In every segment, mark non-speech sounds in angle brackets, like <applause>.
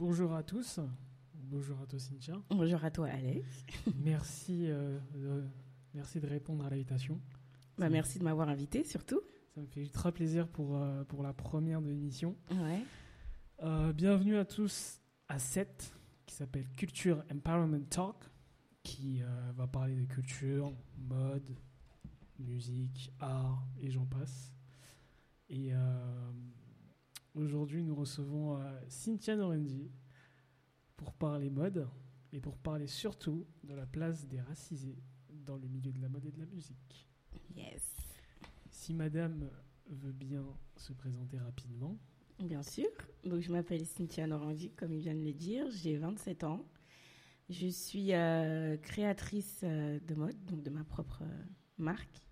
Bonjour à tous. Bonjour à toi, Cynthia. Bonjour à toi, Alex. merci, euh, de, merci de répondre à l'invitation. Bah, merci de m'avoir invité, surtout. Ça me fait très plaisir pour, euh, pour la première de l'émission. Ouais. Euh, bienvenue à tous à 7, qui s'appelle Culture Empowerment Talk, qui va parler de culture, mode, musique, art et j'en passe. Et aujourd'hui, nous recevons euh, Cynthia Norendi pour parler mode et pour parler surtout de la place des racisés dans le milieu de la mode et de la musique. Yes. Si madame veut bien se présenter rapidement. Bien sûr. Donc, je m'appelle Cynthia Norandi, comme il vient de le dire. J'ai 27 ans. Je suis euh, créatrice euh, de mode, donc de ma propre marque.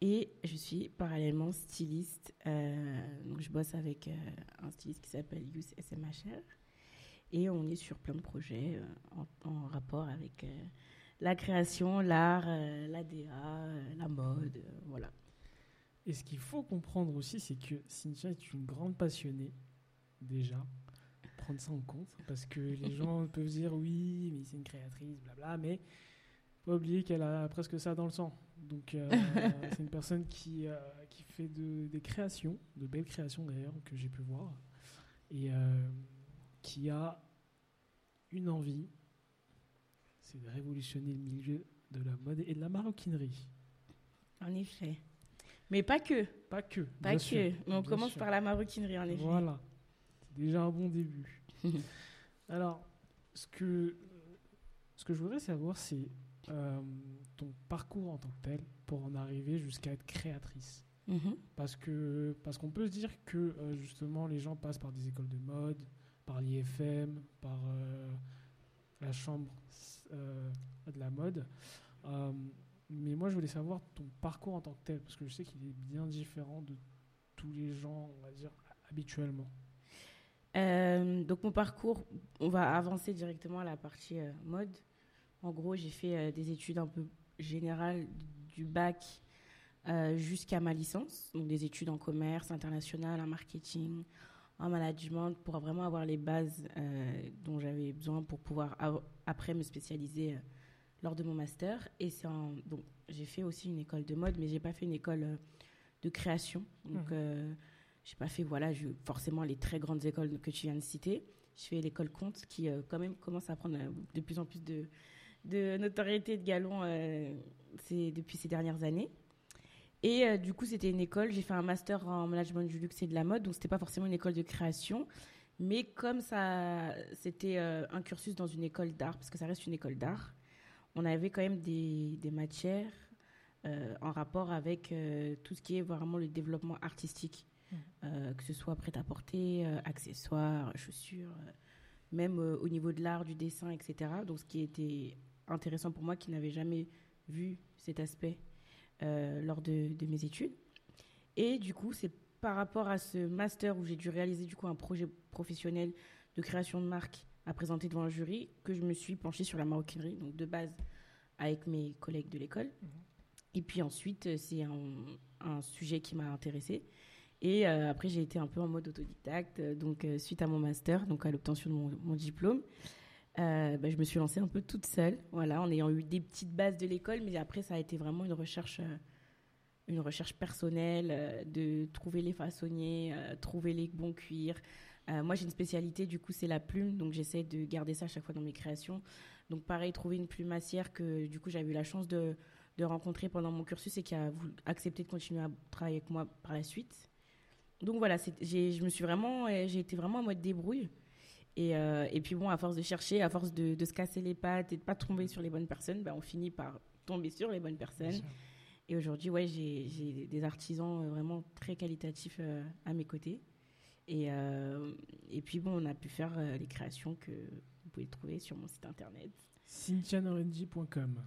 Et je suis parallèlement styliste. Euh, donc, je bosse avec euh, un styliste qui s'appelle Youth SMHR. Et on est sur plein de projets euh, en, en rapport avec la création, l'art, la DA, la mode, voilà. Et ce qu'il faut comprendre aussi, c'est que Cynthia est une grande passionnée, déjà. Prendre ça en compte, parce que les <laughs> gens peuvent dire oui, mais c'est une créatrice, blabla, mais faut pas oublier qu'elle a presque ça dans le sang. Donc, euh, <laughs> c'est une personne qui, euh, qui fait de- des créations, de belles créations d'ailleurs, que j'ai pu voir, et euh, qui a une envie, c'est de révolutionner le milieu de la mode et de la maroquinerie. En effet. Mais pas que. Pas que. Pas que. sûr, Mais on commence sûr. par la maroquinerie, en effet. Voilà, c'est déjà un bon début. <laughs> Alors, ce que, ce que je voudrais savoir, c'est ton parcours en tant que tel pour en arriver jusqu'à être créatrice. Mhm. Parce que parce qu'on peut se dire que euh, justement les gens passent par des écoles de mode, par l'IFM, par euh, la chambre euh, de la mode. Mais moi, je voulais savoir ton parcours en tant que tel, parce que je sais qu'il est bien différent de tous les gens, on va dire, habituellement. Donc mon parcours, on va avancer directement à la partie mode. En gros, j'ai fait des études un peu générales du bac euh, jusqu'à ma licence, donc des études en commerce international, en marketing, en management, pour vraiment avoir les bases euh, dont j'avais besoin pour pouvoir après me spécialiser euh, lors de mon master. Et c'est donc j'ai fait aussi une école de mode, mais j'ai pas fait une école de création. Donc euh, j'ai pas fait voilà forcément les très grandes écoles que tu viens de citer. Je fais l'école Comte qui quand même commence à prendre de plus en plus de, de notoriété de galon euh, depuis ces dernières années. Et euh, du coup c'était une école. J'ai fait un master en management du luxe et de la mode, donc c'était pas forcément une école de création, mais comme ça c'était euh, un cursus dans une école d'art parce que ça reste une école d'art, on avait quand même des, des matières euh, en rapport avec tout ce qui est vraiment le développement artistique. Euh, que ce soit prêt-à-porter, accessoires, chaussures, même au niveau de l'art, du dessin, etc. Donc, ce qui était intéressant pour moi, qui n'avait jamais vu cet aspect euh, lors de, de mes études. Et du coup, c'est par rapport à ce master où j'ai dû réaliser du coup un projet professionnel de création de marque à présenter devant un jury que je me suis penchée sur la maroquinerie, donc de base avec mes collègues de l'école. Et puis ensuite, euh, c'est un, un sujet qui m'a intéressée. Et euh, après, j'ai été un peu en mode autodidacte. Donc, euh, suite à mon master, donc à l'obtention de mon, mon diplôme, euh, bah, je me suis lancée un peu toute seule, voilà, en ayant eu des petites bases de l'école. Mais après, ça a été vraiment une recherche, euh, une recherche personnelle, euh, de trouver les façonniers, trouver les bons cuirs. Moi, j'ai une spécialité, du coup, c'est la plume. Donc, j'essaie de garder ça à chaque fois dans mes créations. Donc, pareil, trouver une plumassière que, du coup, j'avais eu la chance de, rencontrer pendant mon cursus et qui a accepté de continuer à travailler avec moi par la suite. Donc voilà, je me suis vraiment, j'ai été vraiment en mode débrouille. Et, euh, et puis bon, à force de chercher, à force de, de se casser les pattes et de pas tomber sur les bonnes personnes, bah, on finit par tomber sur les bonnes personnes. Et aujourd'hui, ouais, j'ai des artisans euh, vraiment très qualitatifs euh, à mes côtés. Et, euh, et puis bon, on a pu faire les créations que vous pouvez trouver sur mon site internet. cynthianorendi.com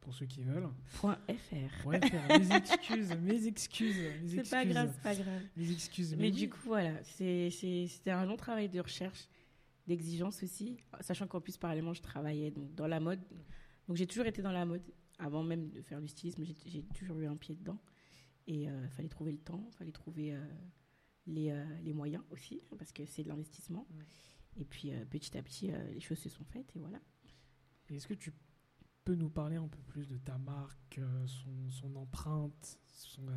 pour ceux qui veulent. Point .fr. Mes excuses, mes excuses, mes C'est pas grave, c'est pas grave. Mes excuses. Mais oui. du coup, voilà, c'était un long travail de recherche, d'exigence aussi, sachant qu'en plus, parallèlement, je travaillais donc, dans la mode. Donc, j'ai toujours été dans la mode. Avant même de faire du stylisme, j'ai- toujours eu un pied dedans. Et il fallait trouver le temps, il fallait trouver euh, les, euh, les moyens aussi, parce que c'est de l'investissement. Ouais. Et puis petit à petit, les choses se sont faites et voilà. Est-ce que tu peux nous parler un peu plus de ta marque, son, son empreinte,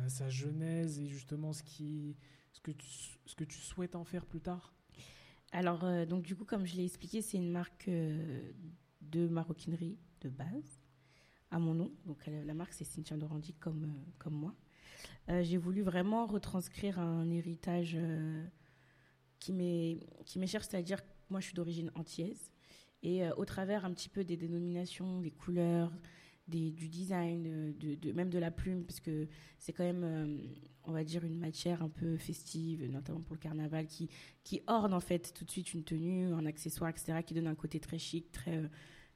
sa genèse et justement ce, qui, ce, que tu, ce que tu souhaites en faire plus tard? Alors, donc du coup, comme je l'ai expliqué, c'est une marque de maroquinerie de base à mon nom. Donc la marque c'est Cynthia Dorandi comme, euh, comme moi. Euh, j'ai voulu vraiment retranscrire un héritage euh, qui m'est cher, c'est-à-dire moi je suis d'origine antillaise. Et au travers un petit peu des dénominations, des couleurs, des, du design, de, même de la plume, parce que c'est quand même, dire, une matière un peu festive, notamment pour le carnaval, qui, qui orne en fait tout de suite une tenue, un accessoire, etc., qui donne un côté très chic, très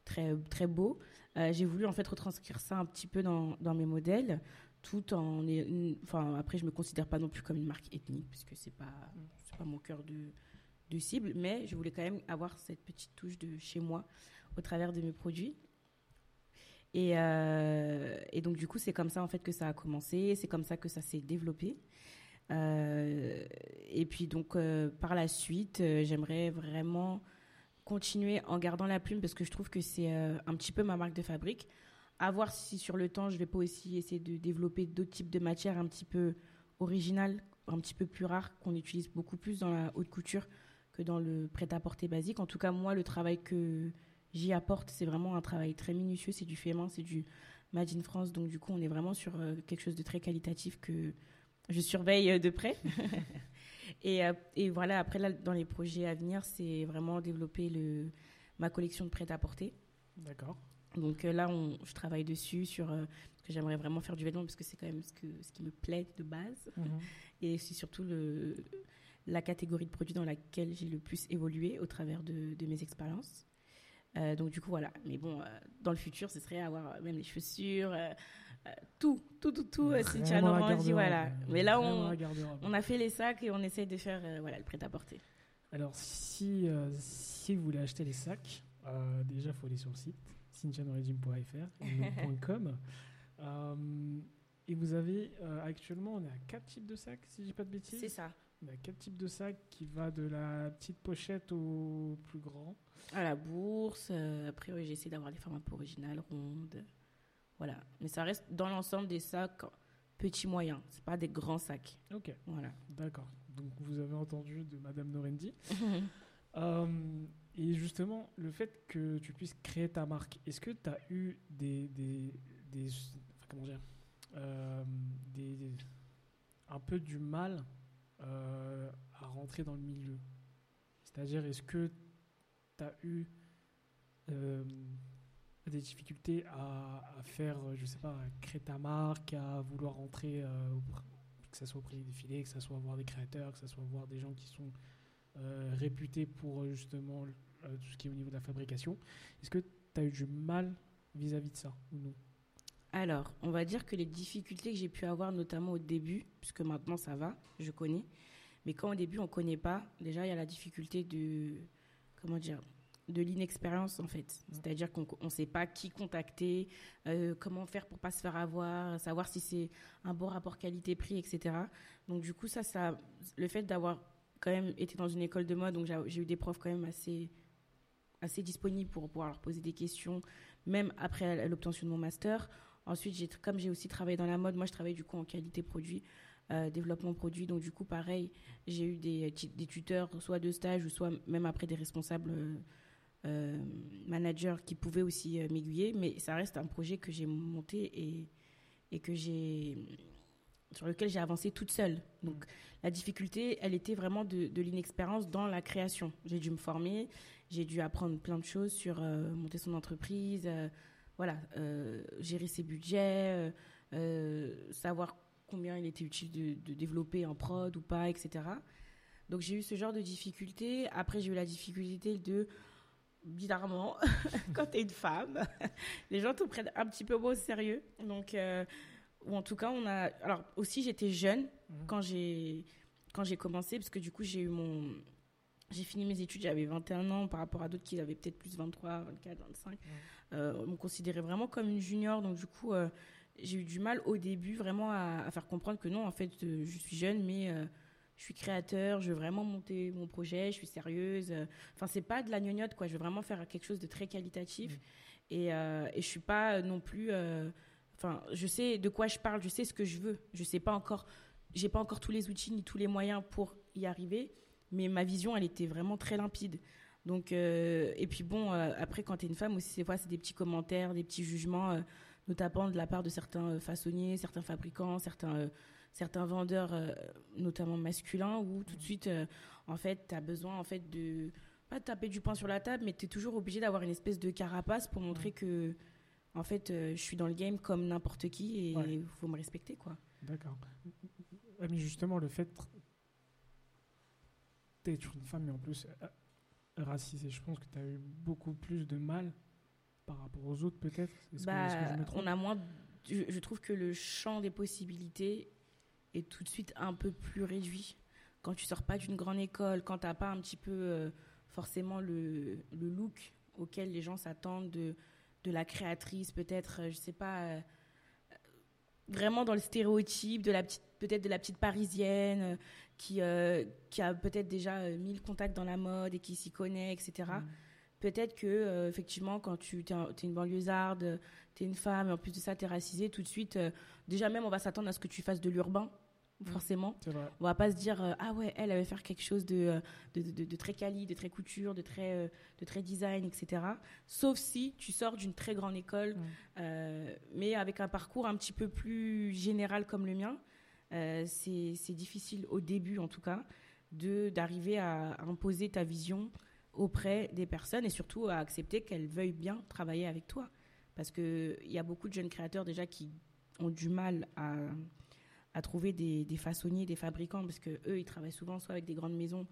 très, très beau. Euh, j'ai voulu en fait retranscrire ça un petit peu dans, dans mes modèles, tout en. Enfin, après, je me considère pas non plus comme une marque ethnique, puisque c'est pas, pas mon cœur de, de cible, mais je voulais quand même avoir cette petite touche de chez moi au travers de mes produits. Et, euh, et donc, du coup, c'est comme ça en fait que ça a commencé, c'est comme ça que ça s'est développé. Euh, et puis, donc, par la suite, j'aimerais vraiment continuer en gardant la plume parce que je trouve que c'est euh, un petit peu ma marque de fabrique. À voir si sur le temps, je vais pas aussi essayer de développer d'autres types de matières un petit peu originales, un petit peu plus rares, qu'on utilise beaucoup plus dans la haute couture que dans le prêt-à-porter basique. En tout cas, moi, le travail que j'y apporte, c'est vraiment un travail très minutieux, c'est du fait main, c'est du Made in France. Donc, du coup, on est vraiment sur euh, quelque chose de très qualitatif que je surveille euh, de près. <laughs> Et, euh, et, voilà, après, là, dans les projets à venir, c'est vraiment développer le, ma collection de prêt-à-porter. D'accord. Donc là, on, je travaille dessus sur euh, que j'aimerais vraiment faire du vêtement parce que c'est quand même ce, que, ce qui me plaît de base. Mhm. Et c'est surtout le, la catégorie de produits dans laquelle j'ai le plus évolué au travers de, de mes expériences. Donc du coup voilà. Mais bon, dans le futur, ce serait avoir même les chaussures, tout, tout, tout, tout, Cynthia Normandie, voilà. Mais là, on, on, a fait les sacs et on essaye de faire euh, voilà, le prêt-à-porter. Alors, si, euh, si vous voulez acheter les sacs, euh, déjà, il faut aller sur le site cynthianorigine.fr <laughs> et vous avez actuellement, on est à quatre types de sacs, si je dis pas de bêtises? C'est ça. On a quatre types de sacs qui va de la petite pochette au plus grand. À la bourse. après, oui, j'essaie d'avoir des formes un peu originales, rondes. Voilà. Mais ça reste dans l'ensemble des sacs petits moyens. C'est pas des grands sacs. Ok. Voilà. D'accord. Donc vous avez entendu de Madame Norendi. <laughs> Euh, et justement, le fait que tu puisses créer ta marque, est-ce que tu as eu des, des, des comment dire, euh, des, un peu du mal euh, à rentrer dans le milieu? C'est-à-dire, est-ce que tu as eu des difficultés à, faire, je sais pas, à créer ta marque, à vouloir rentrer, euh, que ce soit auprès des défilés, que ce soit voir des créateurs, que ce soit voir des gens qui sont euh, réputés pour justement euh, tout ce qui est au niveau de la fabrication. Est-ce que tu as eu du mal vis-à-vis de ça ou non? Alors, on va dire que les difficultés que j'ai pu avoir, notamment au début, puisque maintenant ça va, je connais, mais quand au début on ne connaît pas, déjà il y a la difficulté de, comment dire, de l'inexpérience en fait. Mm. C'est-à-dire qu'on ne sait pas qui contacter, euh, comment faire pour pas se faire avoir, savoir si c'est un bon rapport qualité-prix, etc. Donc du coup, ça, ça, le fait d'avoir quand même été dans une école de mode, donc j'ai eu des profs quand même assez, assez disponibles pour pouvoir leur poser des questions, même après l'obtention de mon master. Ensuite, comme j'ai aussi travaillé dans la mode, moi je travaille du coup en qualité produit. Euh, développement produit. Donc, du coup, pareil, j'ai eu des, des, tuteurs, soit de stage, ou soit même après des responsables euh, euh, manager qui pouvait aussi euh, m'aiguiller, mais ça reste un projet que j'ai monté et, et que j'ai sur lequel j'ai avancé toute seule. Donc la difficulté, elle était vraiment de, de l'inexpérience dans la création. J'ai dû me former, j'ai dû apprendre plein de choses sur euh, monter son entreprise, voilà, gérer ses budgets, savoir combien il était utile de, de, développer en prod ou pas, etc. Donc j'ai eu ce genre de difficulté. Après j'ai eu la difficulté de bizarrement, <laughs> quand tu es une femme, <laughs> les gens te prennent un petit peu moins au sérieux. Donc, euh, ou en tout cas, on a. Alors, aussi, j'étais jeune mhm. quand j'ai quand j'ai commencé, parce que du coup, j'ai eu mon. J'ai fini mes études, j'avais 21 ans par rapport à d'autres qui avaient peut-être plus 23, 24, 25. on me considérait vraiment comme une junior, donc du coup, euh, j'ai eu du mal au début vraiment à, faire comprendre que non, en fait, euh, je suis jeune, mais je suis créateur, je veux vraiment monter mon projet, je suis sérieuse. Enfin, c'est pas de la gnognotte, quoi. Je veux vraiment faire quelque chose de très qualitatif. Et, euh, et je suis pas non plus. euh, Enfin, je sais de quoi je parle, je sais ce que je veux. Je sais pas encore. J'ai pas encore tous les outils ni tous les moyens pour y arriver, mais ma vision, elle était vraiment très limpide. Donc, euh, et puis bon, euh, après, quand tu es une femme aussi, fois, c'est des petits commentaires, des petits jugements, euh, notamment de la part de certains euh, façonniers, certains fabricants, certains, euh, certains vendeurs, euh, notamment masculins, où tout de suite, euh, en fait, tu as besoin en fait, de pas de taper du poing sur la table, mais tu es toujours obligé d'avoir une espèce de carapace pour montrer que, en fait, euh, je suis dans le game comme n'importe qui et il Ouais. faut me respecter, quoi. D'accord. Mais justement, le fait d'être une femme, mais en plus racisée, je pense que tu as eu beaucoup plus de mal par rapport aux autres, peut-être? Bah, on a moins. Je, je trouve que le champ des possibilités est tout de suite un peu plus réduit. Quand tu sors pas d'une grande école, quand t'as pas un petit peu euh, forcément le, le look auquel les gens s'attendent de, de la créatrice, peut-être, euh, je sais pas, euh, vraiment dans le stéréotype de la petite, peut-être de la petite parisienne euh, qui, qui a peut-être déjà mille contacts dans la mode et qui s'y connaît, etc. peut-être que euh, effectivement quand tu es, une banlieusarde, tu es une femme et en plus de ça tu es racisée, tout de suite euh, déjà même on va s'attendre à ce que tu fasses de l'urbain Mm. forcément. On va pas se dire euh, ah ouais, elle elle va faire quelque chose de de, de- de très quali, de très couture, de très euh, de très design, etc. Sauf si tu sors d'une très grande école, Mm. euh, mais avec un parcours un petit peu plus général comme le mien. C'est c'est difficile au début en tout cas de d'arriver à, à imposer ta vision auprès des personnes et surtout à accepter qu'elles veuillent bien travailler avec toi parce que il y a beaucoup de jeunes créateurs déjà qui ont du mal à à trouver des, des façonniers, des fabricants, parce que eux, ils travaillent souvent soit avec des grandes maisons,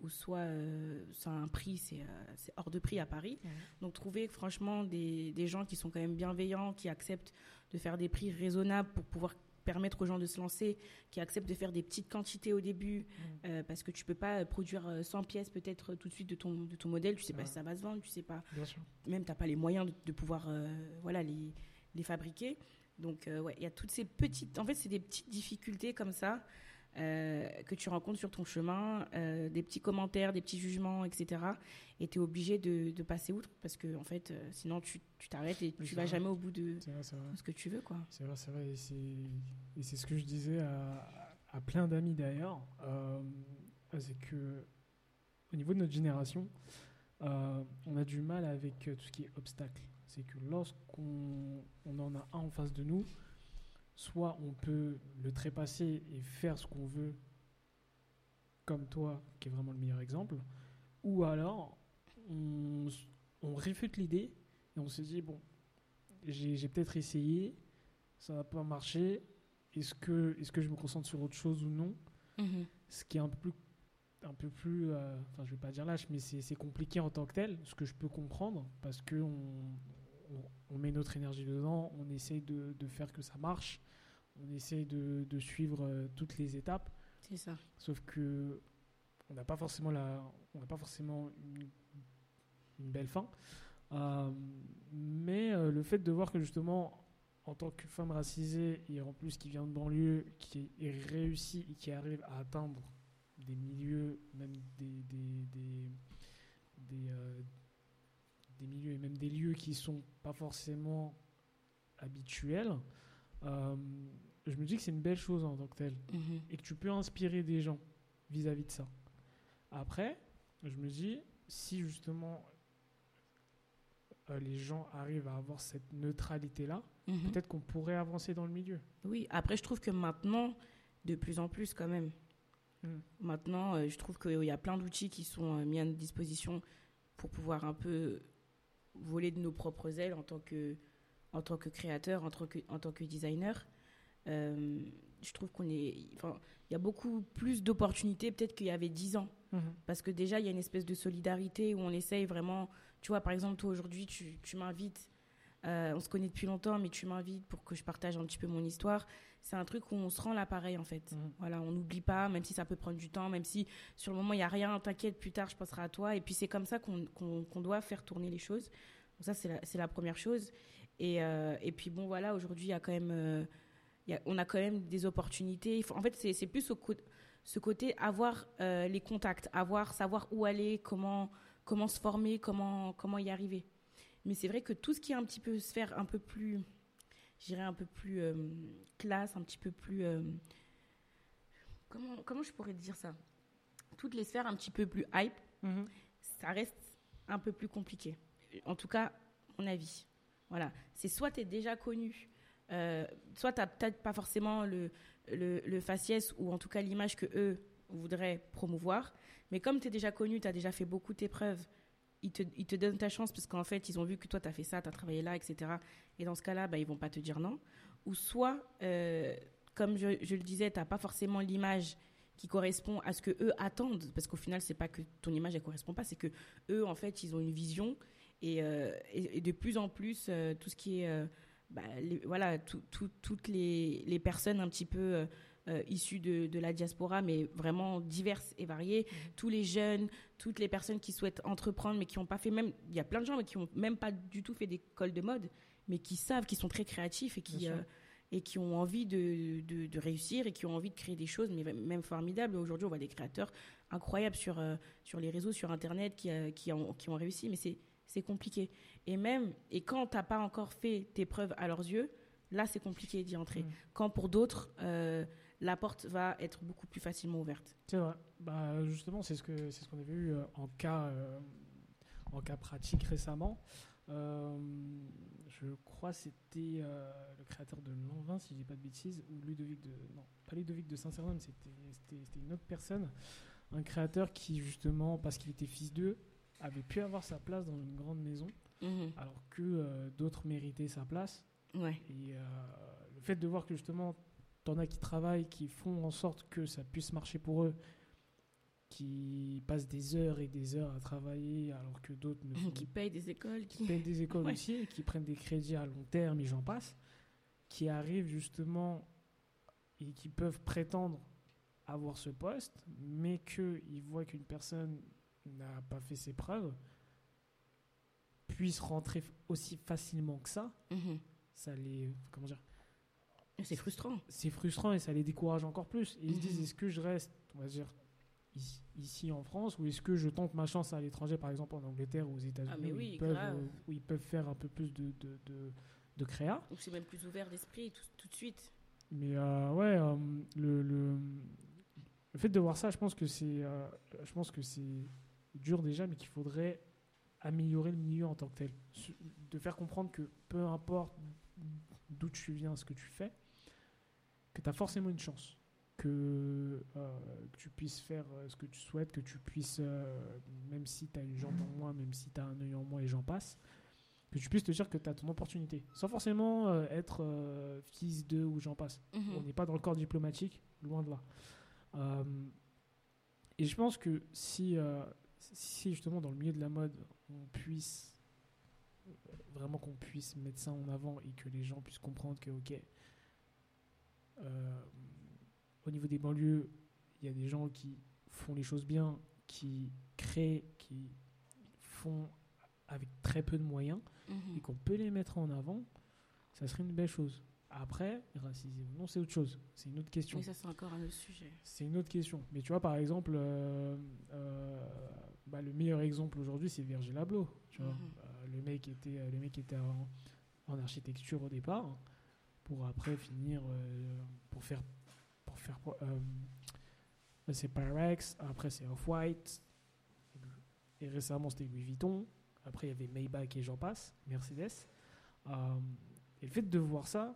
ou soit euh, c'est un prix, c'est euh, c'est hors de prix à Paris. Donc trouver franchement des, des gens qui sont quand même bienveillants, qui acceptent de faire des prix raisonnables pour pouvoir permettre aux gens de se lancer, qui acceptent de faire des petites quantités au début, euh, parce que tu peux pas euh, produire euh, 100 pièces peut-être euh, tout de suite de ton, de ton modèle, tu sais pas si ça va se vendre, tu sais pas. Bien sûr. même t'as pas les moyens de, de pouvoir euh, voilà les, les fabriquer. Donc euh, ouais il y a toutes ces petites en fait c'est des petites difficultés comme ça euh, que tu rencontres sur ton chemin euh, des petits commentaires des petits jugements etc et tu es obligé de, de passer outre parce que en fait euh, sinon tu t'arrêtes et tu vas vrai. jamais au bout de vrai, ce que tu veux quoi C'est vrai, c'est vrai. Et c'est, ce que je disais à, à plein d'amis d'ailleurs. euh, c'est que au niveau de notre génération, euh, on a du mal avec euh, tout ce qui est obstacle. C'est que lorsqu'on on en a un en face de nous, soit on peut le trépasser et faire ce qu'on veut, comme toi, qui est vraiment le meilleur exemple, ou alors on, réfute l'idée et on se dit, bon, j'ai peut-être essayé, ça n'a pas marché, est-ce que, est que je me concentre sur autre chose ou non? Ce qui est un peu plus, un peu plus euh, enfin je vais pas dire lâche, mais c'est c'est compliqué en tant que tel, ce que je peux comprendre, parce que on, met notre énergie dedans, on essaye de, de faire que ça marche, on essaye de, de suivre euh, toutes les étapes. c'est ça Sauf que on n'a pas forcément la, on n'a pas forcément une, une belle fin. Euh, mais euh, le fait de voir que justement, en tant que femme racisée et en plus qui vient de banlieue, qui est réussie et qui arrive à atteindre des milieux, même des des, des, des, des milieux et même des lieux qui sont pas forcément habituels, euh, je me dis que c'est une belle chose en tant que telle Mhm. et que tu peux inspirer des gens vis-à-vis de ça. Après, je me dis, si justement euh, les gens arrivent à avoir cette neutralité-là, Mhm. peut-être qu'on pourrait avancer dans le milieu. Oui, après, je trouve que maintenant, de plus en plus quand même. Mm. Maintenant, euh, je trouve qu'il y a plein d'outils qui sont mis à notre disposition pour pouvoir un peu voler de nos propres ailes en tant que, en tant que créateur, en tant que, en tant que designer. Euh, je trouve qu'on est. Enfin, il y a beaucoup plus d'opportunités peut-être qu'il y avait dix ans. Parce que déjà, il y a une espèce de solidarité où on essaye vraiment. Tu vois, par exemple, toi aujourd'hui, tu, tu m'invites. Euh, on se connaît depuis longtemps, mais tu m'invites pour que je partage un petit peu mon histoire. C'est un truc où on se rend l'appareil, en fait. Mhm. Voilà, on n'oublie pas, même si ça peut prendre du temps, même si sur le moment, il n'y a rien, t'inquiète, plus tard, je penserai à toi. Et puis, c'est comme ça qu'on doit faire tourner les choses. Donc, ça, c'est la, première chose. Et, euh, et puis, bon, voilà, aujourd'hui, il y a quand même. euh, il y a- on a quand même des opportunités. Il faut- en fait, c'est plus au, ce côté avoir euh, les contacts, avoir savoir où aller, comment comment se former, comment comment y arriver. Mais c'est vrai que tout ce qui est un petit peu sphère un peu plus, je dirais un peu plus euh, classe, un petit peu plus euh, comment comment je pourrais dire ça? Toutes les sphères un petit peu plus hype, Mhm. ça reste un peu plus compliqué. En tout cas, mon avis. Voilà. C'est soit tu es déjà connu, euh, soit tu n'as peut-être pas forcément le, le, le faciès ou en tout cas l'image que eux voudraient promouvoir. Mais comme tu es déjà connu, tu as déjà fait beaucoup d'épreuves, ils te, donnent ta chance parce qu'en fait, ils ont vu que toi, tu as fait ça, tu as travaillé là, etc. Et dans ce cas-là, bah, ils vont pas te dire non. Ou soit, euh, comme je, le disais, tu n'as pas forcément l'image qui correspond à ce que eux attendent parce qu'au final c'est pas que ton image elle correspond pas c'est que eux en fait ils ont une vision et, euh, de plus en plus euh, tout ce qui est bah, voilà tout- tout- toutes les personnes un petit peu euh, issues de, de la diaspora mais vraiment diverses et variées tous les jeunes toutes les personnes qui souhaitent entreprendre mais qui n'ont pas fait même il y a plein de gens mais qui ont même pas du tout fait d'école de mode mais qui savent qui sont très créatifs et qui euh, et qui ont envie de, de, de réussir et qui ont envie de créer des choses, mais même formidables. Aujourd'hui, on voit des créateurs incroyables sur, euh, sur les réseaux, sur Internet, qui, qui, ont, qui ont réussi, mais c'est c'est compliqué. Et même, et quand tu n'as pas encore fait tes preuves à leurs yeux, là, c'est compliqué d'y entrer. Mm. Quand pour d'autres, euh, la porte va être beaucoup plus facilement ouverte. C'est vrai. Bah, justement, c'est ce c'est ce qu'on avait eu euh, en cas euh, en cas pratique récemment. Euh, je crois que c'était euh, le créateur de Lanvin, si je dis pas de bêtises, ou Ludovic de non, pas Ludovic de Saint-Cernin, c'était une autre personne, un créateur qui justement parce qu'il était fils d'eux avait pu avoir sa place dans une grande maison, Mhm. alors que d'autres méritaient sa place. Ouais. Et le fait de voir que justement, t'en as qui travaillent, qui font en sorte que ça puisse marcher pour eux, qui passent des heures et des heures à travailler, alors que d'autres ne <laughs> font qui payent des écoles. qui Qui... payent des écoles Ouais. aussi, et qui prennent des crédits à long terme et j'en passe, qui arrivent justement et qui peuvent prétendre avoir ce poste, mais qu'ils voient qu'une personne n'a pas fait ses preuves, puisse rentrer aussi facilement que ça, Mhm. ça les... Comment dire C'est frustrant. c'est frustrant et ça les décourage encore plus. Ils se disent, Mhm. est-ce que je reste, on va dire, ici, ici en France, ou est-ce que je tente ma chance à l'étranger, par exemple en Angleterre ou aux États-Unis, Ah, où, oui, ils peuvent, grave. euh, où ils peuvent faire un peu plus de, de, de, de créa. Ou c'est même plus ouvert d'esprit tout, tout de suite. Mais euh, ouais, euh, le, le, le fait de voir ça, je pense que c'est euh, je pense que c'est dur déjà, mais qu'il faudrait améliorer le milieu en tant que tel. De faire comprendre que peu importe d'où tu viens, ce que tu fais, que tu as forcément une chance. Que, euh, que tu puisses faire euh, ce que tu souhaites, que tu puisses, euh, même si tu as une jambe en moins, même si tu as un œil en moins et j'en passe, que tu puisses te dire que tu as ton opportunité. Sans forcément euh, être fils de ou j'en passe. Mhm. On n'est pas dans le corps diplomatique, loin de là. Et je pense que si, si justement dans le milieu de la mode, on puisse vraiment qu'on puisse mettre ça en avant et que les gens puissent comprendre que, ok, au niveau des banlieues, il y a des gens qui font les choses bien, qui créent, qui font avec très peu de moyens Mhm. et qu'on peut les mettre en avant, ça serait une belle chose. Après, racisé ou non, c'est autre chose. C'est une autre question. Mais ça, c'est encore un autre sujet. C'est une autre question. Mais tu vois, par exemple, euh, euh, bah, le meilleur exemple aujourd'hui, c'est Virgil Abloh. Tu vois, Mhm. Euh, le mec était, le mec était en, en architecture au départ, pour après finir euh, pour faire, pour faire, euh, c'est Pyrex, après c'est Off-White, et récemment c'était Louis Vuitton. Après il y avait Maybach et j'en passe, Mercedes. Euh, et le fait de voir ça,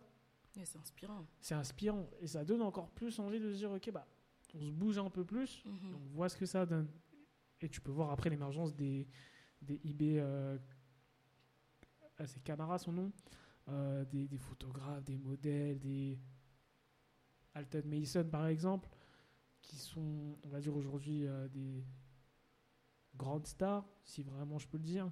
c'est inspirant. c'est inspirant et ça donne encore plus envie de se dire ok bah on se bouge un peu plus Mhm. on voit ce que ça donne et tu peux voir après l'émergence des des eBay euh, ah, c'est Camara son nom euh, des, des photographes des modèles des Alton Mason par exemple qui sont on va dire aujourd'hui euh, des grandes stars si vraiment je peux le dire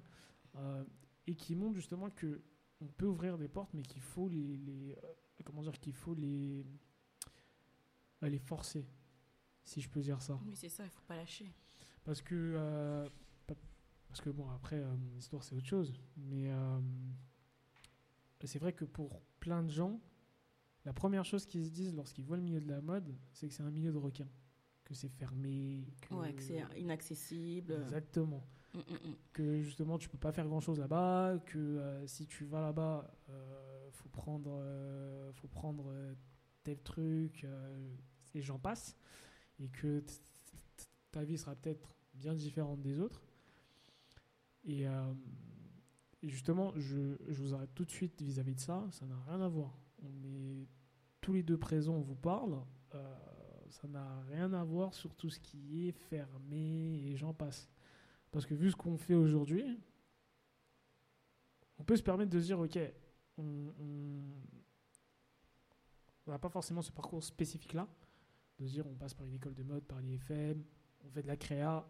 euh, et qui montrent justement que on peut ouvrir des portes mais qu'il faut les, les comment dire qu'il faut les les forcer si je peux dire ça Oui, c'est ça, il faut pas lâcher. parce que pa- parce que bon après euh, mon histoire c'est autre chose mais c'est vrai que pour plein de gens la première chose qu'ils se disent lorsqu'ils voient le milieu de la mode c'est que c'est un milieu de requins que c'est fermé. Que... Ouais, que c'est inaccessible. Exactement. Mm, mm, mm. Que justement, tu peux pas faire grand chose là-bas. Que euh, si tu vas là-bas, euh, faut prendre, euh, faut prendre euh, tel truc, et j'en passe. Et que ta vie sera peut-être bien différente des autres. Et, justement, je, je vous arrête tout de suite vis-à-vis de ça. Ça n'a rien à voir. On est tous les deux présents, on vous parle. Euh, ça n'a rien à voir sur tout ce qui est fermé et j'en passe. Parce que vu ce qu'on fait aujourd'hui, on peut se permettre de se dire, ok, on n'a pas forcément ce parcours spécifique-là, de dire on passe par une école de mode, par l'IFM, on fait de la créa,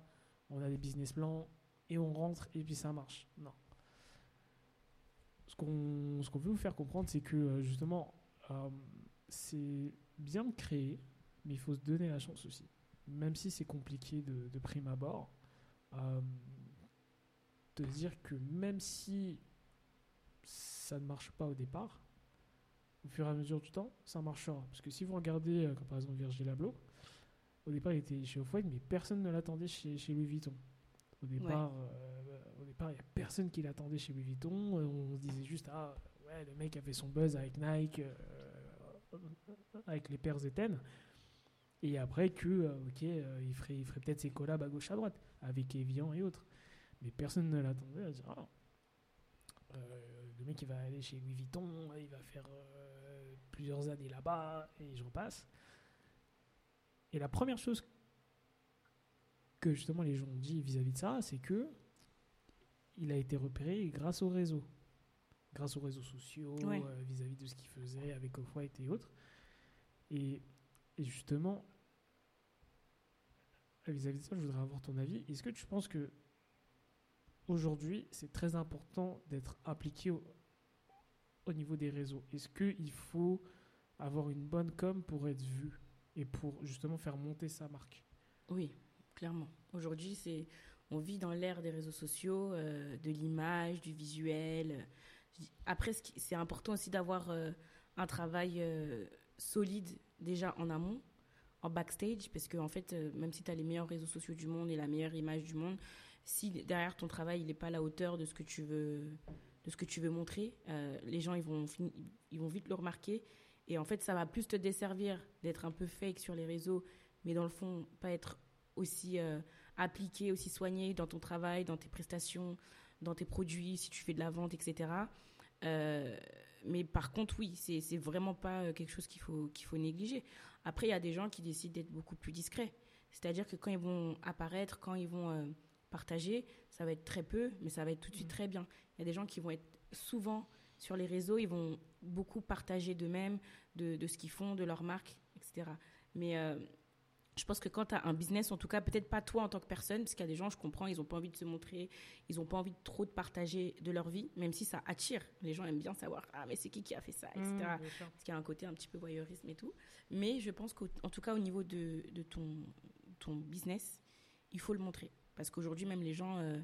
on a des business plans, et on rentre, et puis ça marche. Non. Ce qu'on ce qu'on veut vous faire comprendre, c'est que euh, justement, euh, c'est bien de créer, mais il faut se donner la chance aussi. Même si c'est compliqué de, de prime abord, euh, de dire que même si ça ne marche pas au départ, au fur et à mesure du temps, ça marchera. Parce que si vous regardez, euh, comme par exemple Virgil Abloh, au départ il était chez Off-White, mais personne ne l'attendait chez, chez Louis Vuitton. Au départ, il n'y a personne qui l'attendait chez Louis Vuitton. Euh, On se disait juste, ah ouais, le mec a fait son buzz avec Nike, euh, avec les paires Eten. Et après que, euh, ok, il ferait, il ferait peut-être ses collabs à gauche à droite, avec Evian et autres. Mais personne ne l'attendait à dire, ah, le mec il va aller chez Louis Vuitton, il va faire plusieurs années là-bas, et j'en passe. Et la première chose que justement les gens ont dit vis-à-vis de ça, c'est que il a été repéré grâce au réseau. Grâce aux réseaux sociaux, Ouais. euh, vis-à-vis de ce qu'il faisait avec Off-White et autres. Et, et justement, vis-à-vis de ça, je voudrais avoir ton avis. Est-ce que tu penses que aujourd'hui, c'est très important d'être appliqué au, au niveau des réseaux? Est-ce qu'il faut avoir une bonne com pour être vu et pour justement faire monter sa marque? Oui, clairement. Aujourd'hui, c'est on vit dans l'ère des réseaux sociaux, euh, de l'image, du visuel. Après, c'est important aussi d'avoir euh, un travail euh, solide déjà en amont, en backstage, parce que en fait, même si tu as les meilleurs réseaux sociaux du monde et la meilleure image du monde, si derrière ton travail il n'est pas à la hauteur de ce que tu veux, de ce que tu veux montrer, les gens ils vont, vite le remarquer. Et en fait, ça va plus te desservir d'être un peu fake sur les réseaux, mais dans le fond, pas être aussi appliqué, aussi soigné dans ton travail, dans tes prestations, dans tes produits, si tu fais de la vente, etc. Euh, mais par contre, oui, c'est c'est vraiment pas euh, quelque chose qu'il faut, qu'il faut négliger. Après, il y a des gens qui décident d'être beaucoup plus discrets. C'est-à-dire que quand ils vont apparaître, quand ils vont euh, partager, ça va être très peu, mais ça va être tout de suite très bien. Il y a des gens qui vont être souvent sur les réseaux, ils vont beaucoup partager d'eux-mêmes, de, de ce qu'ils font, de leur marque, etc. Mais euh, je pense que quand tu as un business, en tout cas, peut-être pas toi en tant que personne, parce qu'il y a des gens, je comprends, ils n'ont pas envie de se montrer, ils n'ont pas envie de trop de partager de leur vie, même si ça attire. Les gens aiment bien savoir, ah, mais c'est qui qui a fait ça, etc. Mmh. Parce qu'il y a un côté un petit peu voyeurisme et tout. Mais je pense qu'en tout cas, au niveau de, de ton, ton business, il faut le montrer. Parce qu'aujourd'hui, même les gens, euh,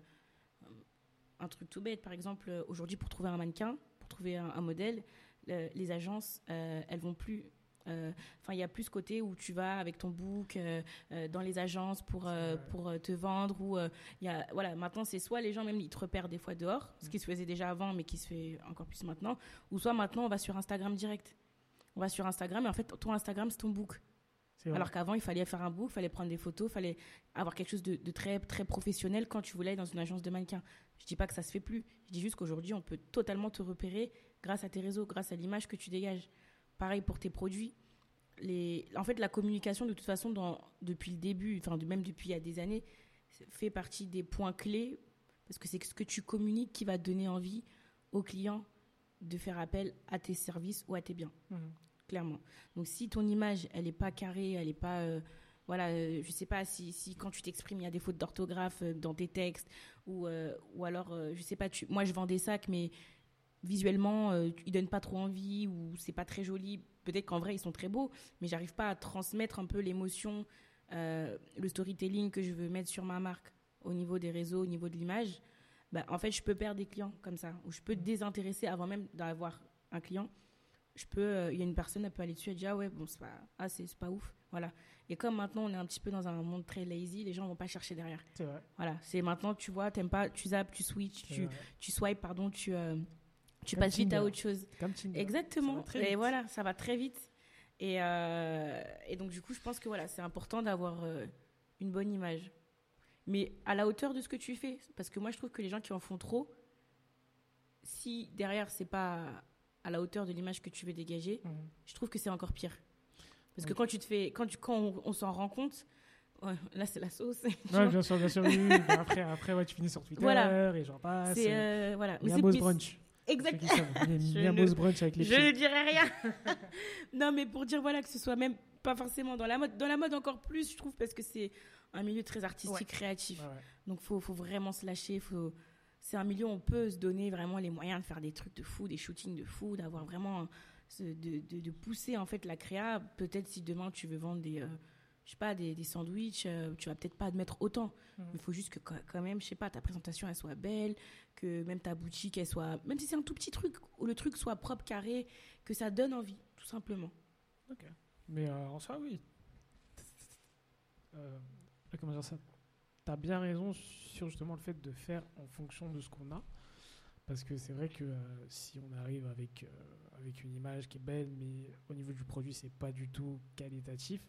un truc tout bête, par exemple, aujourd'hui, pour trouver un mannequin, pour trouver un, un modèle, le- les agences, euh, elles vont plus. Euh, Enfin, il y a plus ce côté où tu vas avec ton book euh, euh, dans les agences pour, pour te vendre. Ou il y a, voilà, maintenant, c'est soit les gens, même, ils te repèrent des fois dehors, ce qui se faisait déjà avant, mais qui se fait encore plus maintenant, ou soit maintenant, on va sur Instagram direct. On va sur Instagram et en fait, ton Instagram, c'est ton book. Alors qu'avant, il fallait faire un book, il fallait prendre des photos, il fallait avoir quelque chose de, de très, très professionnel quand tu voulais aller dans une agence de mannequins. Je dis pas que ça se fait plus. Je dis juste qu'aujourd'hui, on peut totalement te repérer grâce à tes réseaux, grâce à l'image que tu dégages. Pareil pour tes produits. Les... En fait, la communication, de toute façon, dans... depuis le début, enfin, même depuis il y a des années, fait partie des points clés parce que c'est ce que tu communiques qui va donner envie aux clients de faire appel à tes services ou à tes biens Mhm. clairement. Donc si ton image, elle n'est pas carrée, elle n'est pas, euh, voilà, euh, je sais pas si, si quand tu t'exprimes, il y a des fautes d'orthographe euh, dans tes textes, ou, euh, ou alors, je sais pas, tu, moi je vends des sacs, mais visuellement, euh, ils donnent pas trop envie, ou c'est pas très joli. Peut-être qu'en vrai, ils sont très beaux, mais j'arrive pas à transmettre un peu l'émotion, euh, le storytelling que je veux mettre sur ma marque au niveau des réseaux, au niveau de l'image. Bah, en fait, je peux perdre des clients comme ça, ou je peux désintéresser avant même d'avoir un client je peux, euh, il y a une personne, elle peut aller dessus et dire ah ouais, bon, c'est pas, ah, c'est pas ouf. Voilà. Et comme maintenant, on est un petit peu dans un monde très lazy, les gens vont pas chercher derrière. C'est vrai. Voilà. C'est maintenant, tu vois, t'aimes pas, tu zappes, tu switches, tu, vrai. tu swipes, pardon, tu, euh, tu Comme passes vite à autre chose. Comme Tinder. Exactement. Et vite. voilà, ça va très vite. Et, euh, et donc, du coup, je pense que voilà, c'est important d'avoir euh, une bonne image. Mais à la hauteur de ce que tu fais. Parce que moi, je trouve que les gens qui en font trop, si derrière, c'est pas à la hauteur de l'image que tu veux dégager, Mhm. je trouve que c'est encore pire. Parce que quand tu te fais, quand, tu, quand on, on s'en rend compte, ouais, là, c'est la sauce. <laughs> Ouais, bien sûr, bien sûr. Oui, oui. Ben après, après ouais, tu finis sur Twitter Voilà. et j'en passe. c'est euh, voilà. Mais Miamo's plus- brunch. Exact. Ceux qui savent. <laughs> Mi- Je ne- brunch avec les Je filles. ne dirai rien. <laughs> <laughs> non, mais pour dire voilà que ce soit même pas forcément dans la mode, dans la mode encore plus, je trouve, parce que c'est un milieu très artistique, créatif. Ouais, ouais. Donc faut, faut vraiment se lâcher. Faut... C'est un milieu où on peut se donner vraiment les moyens de faire des trucs de fou, des shootings de fou, d'avoir vraiment ce- de, de, de pousser en fait la créa. Peut-être si demain tu veux vendre des, euh, je sais pas, des, des sandwichs, euh, tu vas peut-être pas admettre autant. Mais il faut juste que quand même, je sais pas, ta présentation elle soit belle, que même ta boutique elle soit, même si c'est un tout petit truc, où le truc soit propre, carré, que ça donne envie, tout simplement. Mais euh, en soi, oui. Euh, comment dire ça? T'as bien raison sur justement le fait de faire en fonction de ce qu'on a. Parce que c'est vrai que euh, si on arrive avec, euh, avec une image qui est belle, mais au niveau du produit, c'est pas du tout qualitatif,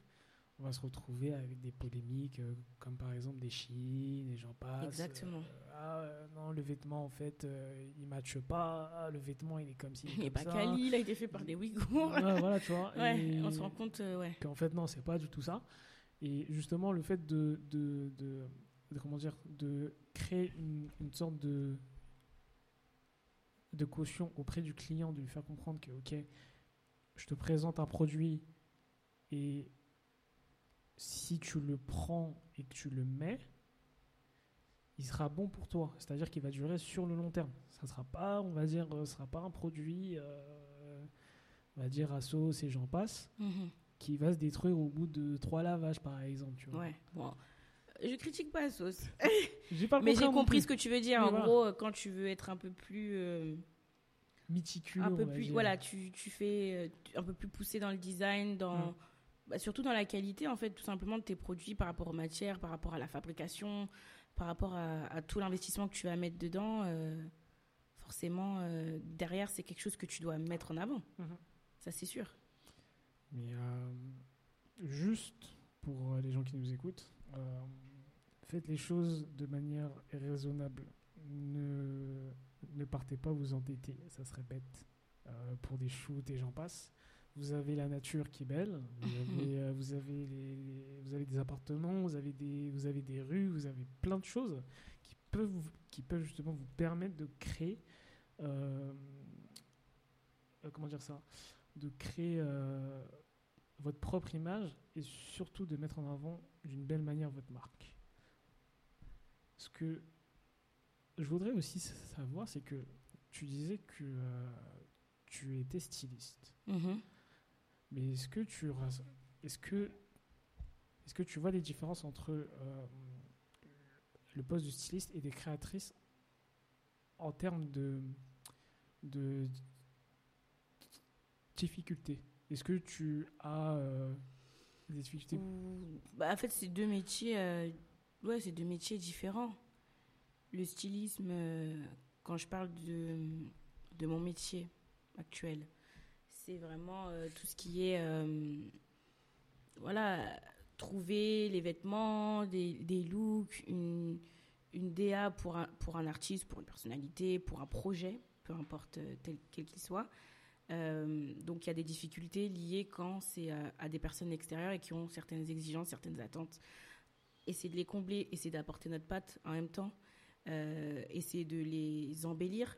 on va se retrouver avec des polémiques, euh, comme par exemple des chines, et j'en passe. Exactement. Euh, ah euh, non, le vêtement, en fait, euh, il matche pas. Ah, le vêtement, il est comme ci, Il n'est pas quali, il a été fait par des Ouïghours. <laughs> Ouais, voilà, tu vois. Ouais, Et- on se rend compte, ouais. qu'en fait non c'est pas du tout ça et justement le fait de, de, de- de- comment dire de créer une, une sorte de de caution auprès du client de lui faire comprendre que ok je te présente un produit et si tu le prends et que tu le mets il sera bon pour toi c'est à dire qu'il va durer sur le long terme ça sera pas on va dire euh, ce sera pas un produit euh, on va dire à sauce et j'en passe Mhm. qui va se détruire au bout de trois lavages, par exemple. Tu vois. Ouais, bon. Je critique pas la <laughs> sauce. Pas Mais j'ai compris ce que tu veux dire. Mais en voilà. gros, euh, quand tu veux être un peu plus. euh, Méticuleux. un peu plus. Voilà, tu, tu fais un peu plus poussé dans le design, dans. Mm. Bah, surtout dans la qualité, en fait, tout simplement de tes produits par rapport aux matières, par rapport à la fabrication, par rapport à, à tout l'investissement que tu vas mettre dedans. euh, forcément, euh, derrière, c'est quelque chose que tu dois mettre en avant. Mhm. Ça, c'est sûr. Mais euh, juste pour les gens qui nous écoutent, euh, faites les choses de manière raisonnable. Ne, ne partez pas vous endetter, ça se répète, euh, pour des shoots et j'en passe. Vous avez la nature qui est belle, vous <laughs> avez, euh, vous avez, les, les- vous avez des appartements, vous avez des, vous avez des rues, vous avez plein de choses qui peuvent, vous- qui peuvent justement vous permettre de créer, euh, euh, comment dire ça, de créer votre propre image et surtout de mettre en avant d'une belle manière votre marque. Ce que je voudrais aussi savoir, c'est que tu disais que tu étais styliste. Mhm. Mais est-ce que tu est-ce que est-ce que tu vois les différences entre euh, le poste de styliste et des créatrices en termes de de difficultés? Est-ce que tu as euh, des difficultés? Bah, en fait, c'est deux métiers. euh, ouais, c'est deux métiers différents. Le stylisme, quand je parle de, de mon métier actuel, c'est vraiment euh, tout ce qui est, euh, voilà, trouver les vêtements, des, looks, une, une DA pour un, pour un artiste, pour une personnalité, pour un projet, peu importe euh, tel quel qu'il soit. Donc il y a des difficultés liées quand c'est à, des personnes extérieures et qui ont certaines exigences, certaines attentes. Essayer de les combler, essayer d'apporter notre patte en même temps, essayer de les embellir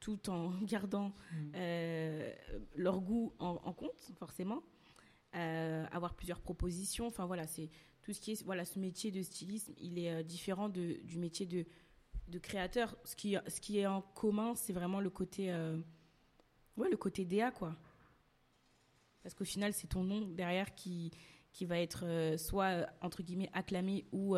tout en <laughs> gardant Mm. euh, leur goût en, en compte, forcément. Euh, avoir plusieurs propositions. Enfin voilà, c'est tout ce qui est voilà ce métier de stylisme, il est euh, différent de, du métier de, de créateur. Ce qui, ce qui est en commun, c'est vraiment le côté ouais le côté DA quoi. Parce qu'au final, c'est ton nom derrière qui qui va être soit entre guillemets acclamé ou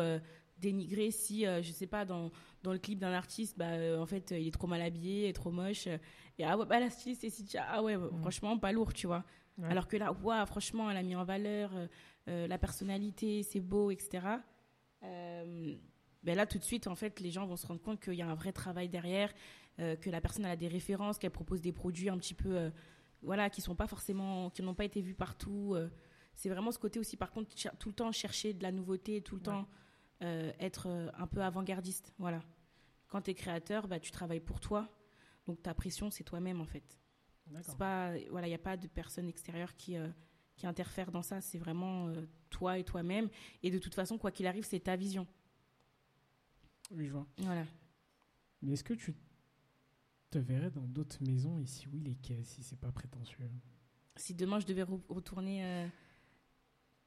dénigrer si, je je sais pas, dans, dans le clip d'un artiste, bah, en fait, il est trop mal habillé, il est trop moche. et ah ouais, bah, la styliste, c'est ah ouais, mm. franchement, pas lourd, tu vois. Alors que là, ouais, franchement, elle a mis en valeur la personnalité, c'est beau, etc. ben là, tout de suite, en fait, les gens vont se rendre compte qu'il y a un vrai travail derrière, que la personne a des références, qu'elle propose des produits un petit peu voilà, qui sont pas forcément, qui n'ont pas été vus partout. Euh. c'est vraiment ce côté aussi, par contre, tout le temps chercher de la nouveauté, tout le temps euh, être euh, un peu avant-gardiste. Voilà. Quand tu es créateur, bah, tu travailles pour toi. Donc ta pression, c'est toi-même en fait. C'est pas, voilà, il n'y a pas de personne extérieure qui, qui interfère dans ça. C'est vraiment toi et toi-même. Et de toute façon, quoi qu'il arrive, c'est ta vision. Oui, je vois. Voilà. Mais est-ce que tu te verrais dans d'autres maisons? Ici oui lesquelles? Si c'est pas prétentieux Si demain je devais retourner euh,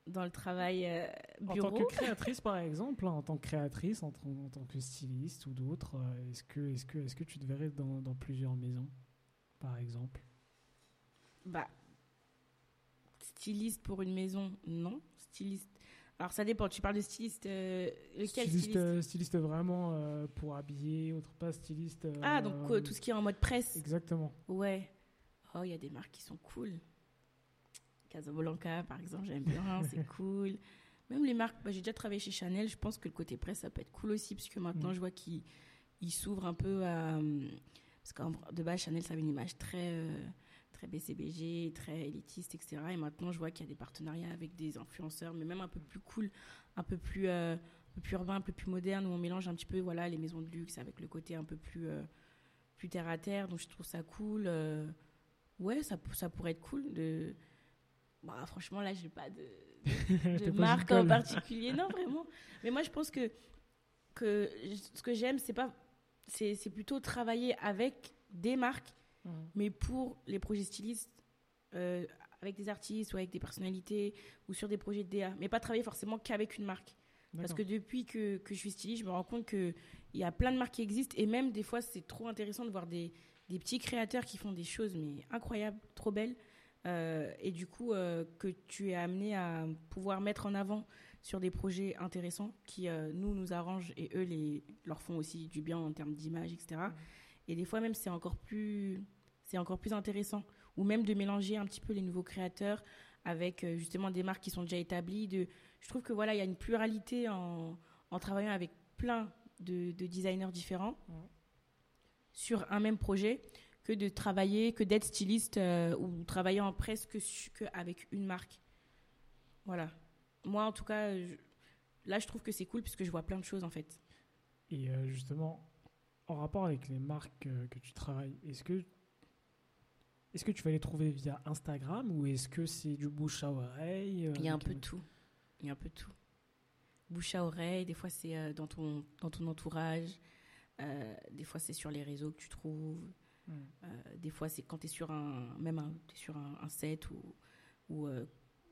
dans le travail euh, bureau. En tant que créatrice par exemple, hein, en tant que créatrice, en, tant que styliste ou d'autres, euh, est-ce que, est que, est que tu te verrais dans, dans plusieurs maisons par exemple? Bah, styliste pour une maison, non. Styliste alors ça dépend, tu parles de styliste. Euh, lequel styliste, euh, styliste, vraiment pour habiller, autre pas styliste. ah, donc tout ce qui est en mode presse? Exactement. Ouais. Oh, il y a des marques qui sont cool. Casablanca, par exemple, j'aime bien, c'est <laughs> cool. Même les marques, bah, j'ai déjà travaillé chez Chanel, je pense que le côté presse, ça peut être cool aussi, puisque maintenant, mm. je vois qu'il s'ouvre un peu à. Parce que de base, Chanel, ça avait une image très très BCBG, très élitiste, etc. Et maintenant, je vois qu'il y a des partenariats avec des influenceurs, mais même un peu plus cool, un peu plus, euh, un peu plus urbain, un peu plus moderne, où on mélange un petit peu voilà, les maisons de luxe avec le côté un peu plus, euh, plus terre à terre. Donc, je trouve ça cool. Euh, ouais, ça, ça pourrait être cool. De... Bah, franchement, là, je n'ai pas de, <laughs> de marque en particulier. Non, <laughs> vraiment. Mais moi, je pense que, que ce que j'aime, c'est pas. C'est plutôt travailler avec des marques Mhm. Mais pour les projets stylistes, euh, avec des artistes ou avec des personnalités ou sur des projets de DA, mais pas travailler forcément qu'avec une marque. Parce que depuis que, que, je suis styliste, je me rends compte qu'il y a plein de marques qui existent et même des fois, c'est trop intéressant de voir des, des, petits créateurs qui font des choses mais incroyables, trop belles. Euh, et du coup, euh, que tu es amené à pouvoir mettre en avant sur des projets intéressants qui nous, nous arrangent et eux les, leur font aussi du bien en termes d'image, etc. Et des fois même, c'est encore plus c'est encore plus intéressant. Ou même de mélanger un petit peu les nouveaux créateurs avec euh, justement des marques qui sont déjà établies. De, je trouve que voilà, il y a une pluralité en, en travaillant avec plein de, de designers différents sur un même projet que de travailler, que d'être styliste euh, ou travailler en presque que avec une marque. Voilà. Moi, en tout cas, là, je trouve que c'est cool puisque je vois plein de choses en fait. Et euh, justement, en rapport avec les marques que tu travailles, est-ce que est-ce que tu vas les trouver via Instagram ou est-ce que c'est du bouche à oreille euh, Il y a un peu de tout. Il y a un peu de tout. Bouche à oreille, des fois c'est euh, dans, ton, dans ton entourage, euh, des fois c'est sur les réseaux que tu trouves, hmm. des fois c'est quand tu es sur un, même es sur un, set ou, ou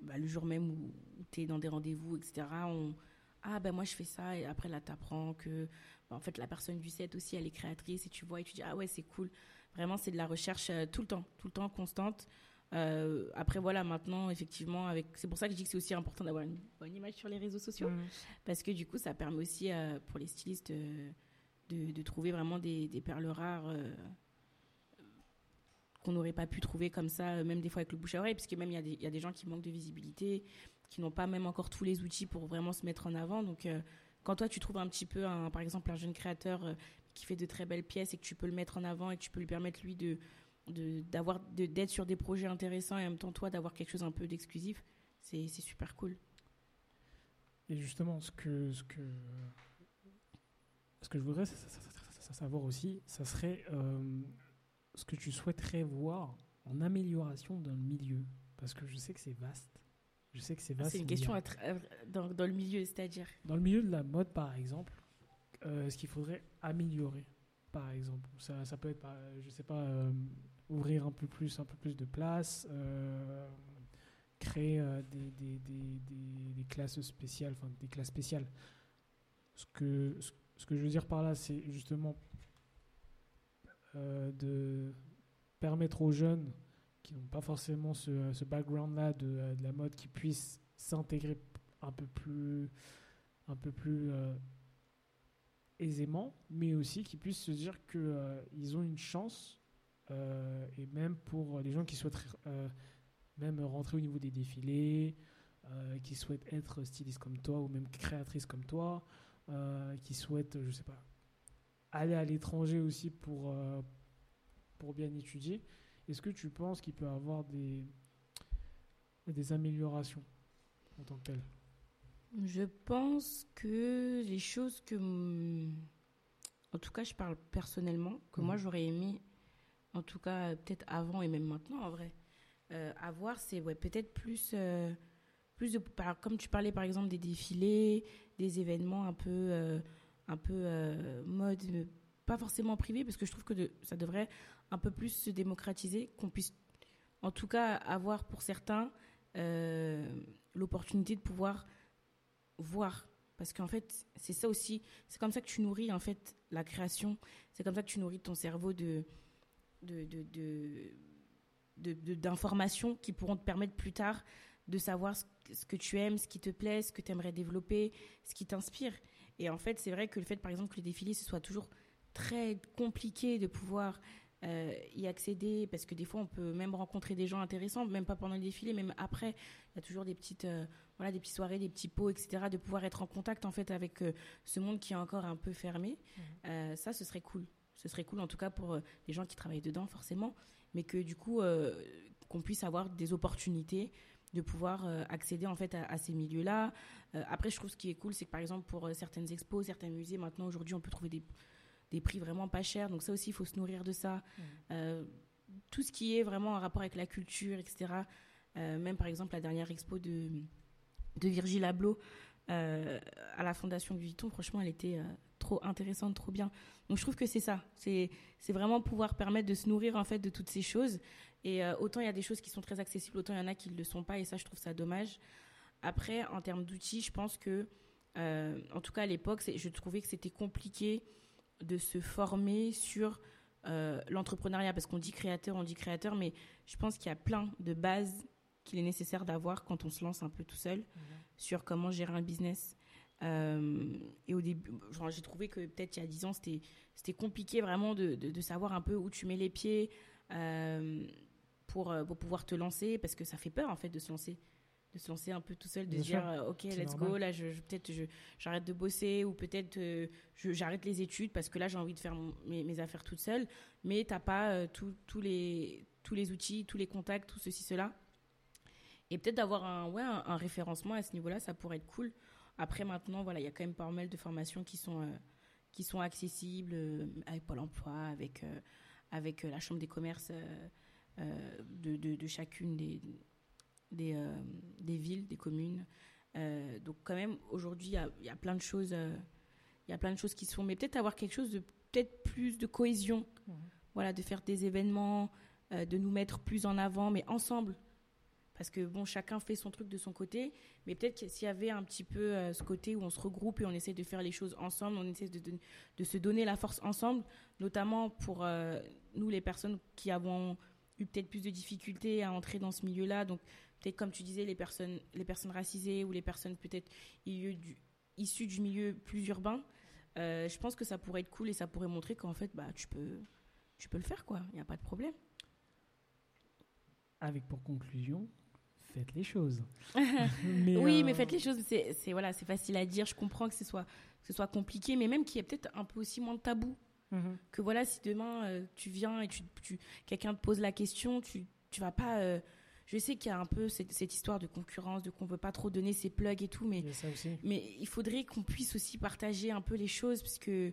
bah, le jour même où, tu es dans des rendez-vous, etc. On, ah ben moi je fais ça et après là tu apprends que bah, en fait la personne du set aussi elle est créatrice et tu vois et tu dis ah ouais c'est cool Vraiment, c'est de la recherche euh, tout le temps, tout le temps constante. Euh, après, voilà, maintenant, effectivement, avec... c'est pour ça que je dis que c'est aussi important d'avoir une bonne image sur les réseaux sociaux, mmh. parce que du coup, ça permet aussi euh, pour les stylistes de, de, trouver vraiment des, des perles rares qu'on n'aurait pas pu trouver comme ça, même des fois avec le bouche à oreille, puisque même il y, a des gens qui manquent de visibilité, qui n'ont pas même encore tous les outils pour vraiment se mettre en avant. Donc, quand toi, tu trouves un petit peu, un, par exemple, un jeune créateur qui fait de très belles pièces et que tu peux le mettre en avant et que tu peux lui permettre lui de d'avoir d'être sur des projets intéressants et en même temps toi d'avoir quelque chose un peu d'exclusif c'est super cool et justement ce que je voudrais savoir aussi ça serait euh, ce que tu souhaiterais voir en amélioration dans le milieu? Parce que je sais que c'est vaste je sais que c'est vaste c'est une question dans, dans le milieu c'est-à-dire? Dans le milieu de la mode par exemple euh, ce qu'il faudrait améliorer, par exemple. Ça, ça peut être, je sais pas, euh, ouvrir un peu plus, un peu plus de place, euh, créer des, des, des, des, classes spéciales, enfin des classes spéciales. Ce que, ce, que je veux dire par là, c'est justement de permettre aux jeunes qui n'ont pas forcément ce, background-là de, de, la mode, qui puissent s'intégrer un peu plus, un peu plus aisément, mais aussi qu'ils puissent se dire qu'ils ont une chance, et même pour les gens qui souhaitent même rentrer au niveau des défilés, qui souhaitent être stylistes comme toi, ou même créatrices comme toi, qui souhaitent, je sais pas, aller à l'étranger aussi pour, pour bien étudier. Est-ce que tu penses qu'il peut y avoir des, des améliorations en tant que telles? Je pense que les choses que. En tout cas, je parle personnellement, que moi mhm. j'aurais aimé, en tout cas peut-être avant et même maintenant en vrai, euh, avoir, c'est ouais, peut-être plus. Euh, plus de, comme tu parlais par exemple des défilés, des événements un peu, euh, un peu mode, pas forcément privé, parce que je trouve que ça devrait un peu plus se démocratiser, qu'on puisse en tout cas avoir pour certains euh, l'opportunité de pouvoir voir. Parce qu'en fait, c'est ça aussi, c'est comme ça que tu nourris en fait la création, c'est comme ça que tu nourris ton cerveau de, d'informations de, de, qui pourront te permettre plus tard de savoir ce, ce, que tu aimes, ce qui te plaît, ce que tu aimerais développer, ce qui t'inspire. Et en fait, c'est vrai que le fait, par exemple, que le défilé, ce soit toujours très compliqué de pouvoir euh, y accéder parce que des fois on peut même rencontrer des gens intéressants, même pas pendant le défilé, même après. Il y a toujours des petites, euh, voilà, des petites soirées, des petits pots, etc. De pouvoir être en contact en fait avec euh, ce monde qui est encore un peu fermé. Mmh. ça, ce serait cool. Ce serait cool en tout cas pour les gens qui travaillent dedans forcément, mais que du coup qu'on puisse avoir des opportunités de pouvoir accéder en fait à, ces milieux-là. après, je trouve ce qui est cool, c'est que par exemple pour certaines expos, certains musées, maintenant aujourd'hui, on peut trouver des des prix vraiment pas chers. Donc ça aussi, il faut se nourrir de ça. Mmh. Euh, tout ce qui est vraiment en rapport avec la culture, etc. Euh, même par exemple la dernière expo de, de Virgile Abloh euh, à la Fondation Louis Vuitton, franchement, elle était trop intéressante, trop bien. Donc je trouve que c'est ça. C'est vraiment pouvoir permettre de se nourrir en fait de toutes ces choses. Et autant il y a des choses qui sont très accessibles, autant il y en a qui ne le sont pas. Et ça, je trouve ça dommage. Après, en termes d'outils, je pense que, en tout cas à l'époque, je trouvais que c'était compliqué de se former sur euh, l'entrepreneuriat, parce qu'on dit créateur, on dit créateur, mais je pense qu'il y a plein de bases qu'il est nécessaire d'avoir quand on se lance un peu tout seul mhm. sur comment gérer un business. Euh, et au début, j'ai trouvé que peut-être il y a 10 ans, c'était compliqué vraiment de, de, savoir un peu où tu mets les pieds euh, pour, pour pouvoir te lancer, parce que ça fait peur en fait de se lancer de se lancer un peu tout seul, de se dire euh, ok let's go, là je, peut-être j'arrête de bosser ou peut-être euh, j'arrête les études parce que là j'ai envie de faire mes, affaires toute seule, mais t'as pas euh, tous les tous les outils, tous les contacts, tout ceci cela. Et peut-être d'avoir un ouais un, référencement à ce niveau-là, ça pourrait être cool. Après maintenant voilà il y a quand même pas mal de formations qui sont qui sont accessibles avec Pôle Emploi, avec avec la chambre des commerces de, de, de chacune des des, euh, des villes, des communes. Euh, donc quand même, aujourd'hui, il y, a, plein de choses. Euh, il y a plein de choses qui se font, mais peut-être avoir quelque chose de peut-être plus de cohésion. Voilà, de faire des événements, de nous mettre plus en avant, mais ensemble parce que bon, chacun fait son truc de son côté, mais peut-être s'il y avait un petit peu ce côté où on se regroupe et on essaie de faire les choses ensemble, on essaie de, de, se donner la force ensemble, notamment pour nous les personnes qui avons eu peut-être plus de difficultés à entrer dans ce milieu-là, donc peut-être comme tu disais, les personnes, les personnes racisées ou les personnes peut-être issues du milieu plus urbain, euh, je pense que ça pourrait être cool et ça pourrait montrer qu'en fait, bah, tu peux, tu peux le faire, quoi. Il n'y a pas de problème. Avec pour conclusion, faites les choses. <laughs> oui, mais euh, faites les choses. C'est voilà, c'est facile à dire. Je comprends que ce soit, que ce soit compliqué, mais même qu'il y ait peut-être un peu aussi moins de tabou. Mhm. Que voilà, si demain euh, tu viens et tu, tu quelqu'un te pose la question, tu, tu vas pas je sais qu'il y a un peu cette, histoire de concurrence, de qu'on veut pas trop donner ses plugs et tout, mais, il, mais il faudrait qu'on puisse aussi partager un peu les choses, parce que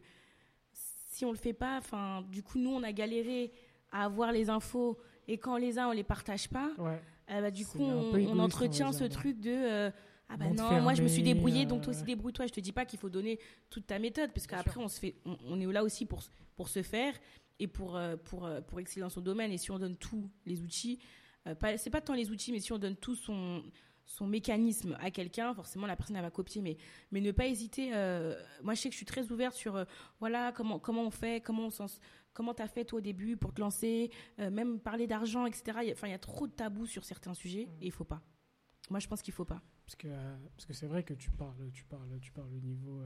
si on le fait pas, enfin, du coup, nous, on a galéré à avoir les infos, et quand on les a, on les partage pas. Euh, bah, du coup, on, entretient ce truc de. Euh, ah bah non, moi je me suis débrouillé, donc toi aussi euh, débrouille-toi. Je te dis pas qu'il faut donner toute ta méthode, parce qu'après on se fait, on, est là aussi pour pour se faire et pour pour pour exceller dans son domaine. Et si on donne tous les outils, euh, c'est pas tant les outils, mais si on donne tout son, son mécanisme à quelqu'un, forcément la personne elle va copier, mais, mais ne pas hésiter. Euh, moi, je sais que je suis très ouverte sur euh, voilà comment comment on fait, comment on comment t'as fait toi au début pour te lancer, même parler d'argent, etc. Enfin, il y a trop de tabous sur certains sujets mmh. et il faut pas. Moi, je pense qu'il faut pas. Parce que parce que c'est vrai que tu parles tu parles tu parles au niveau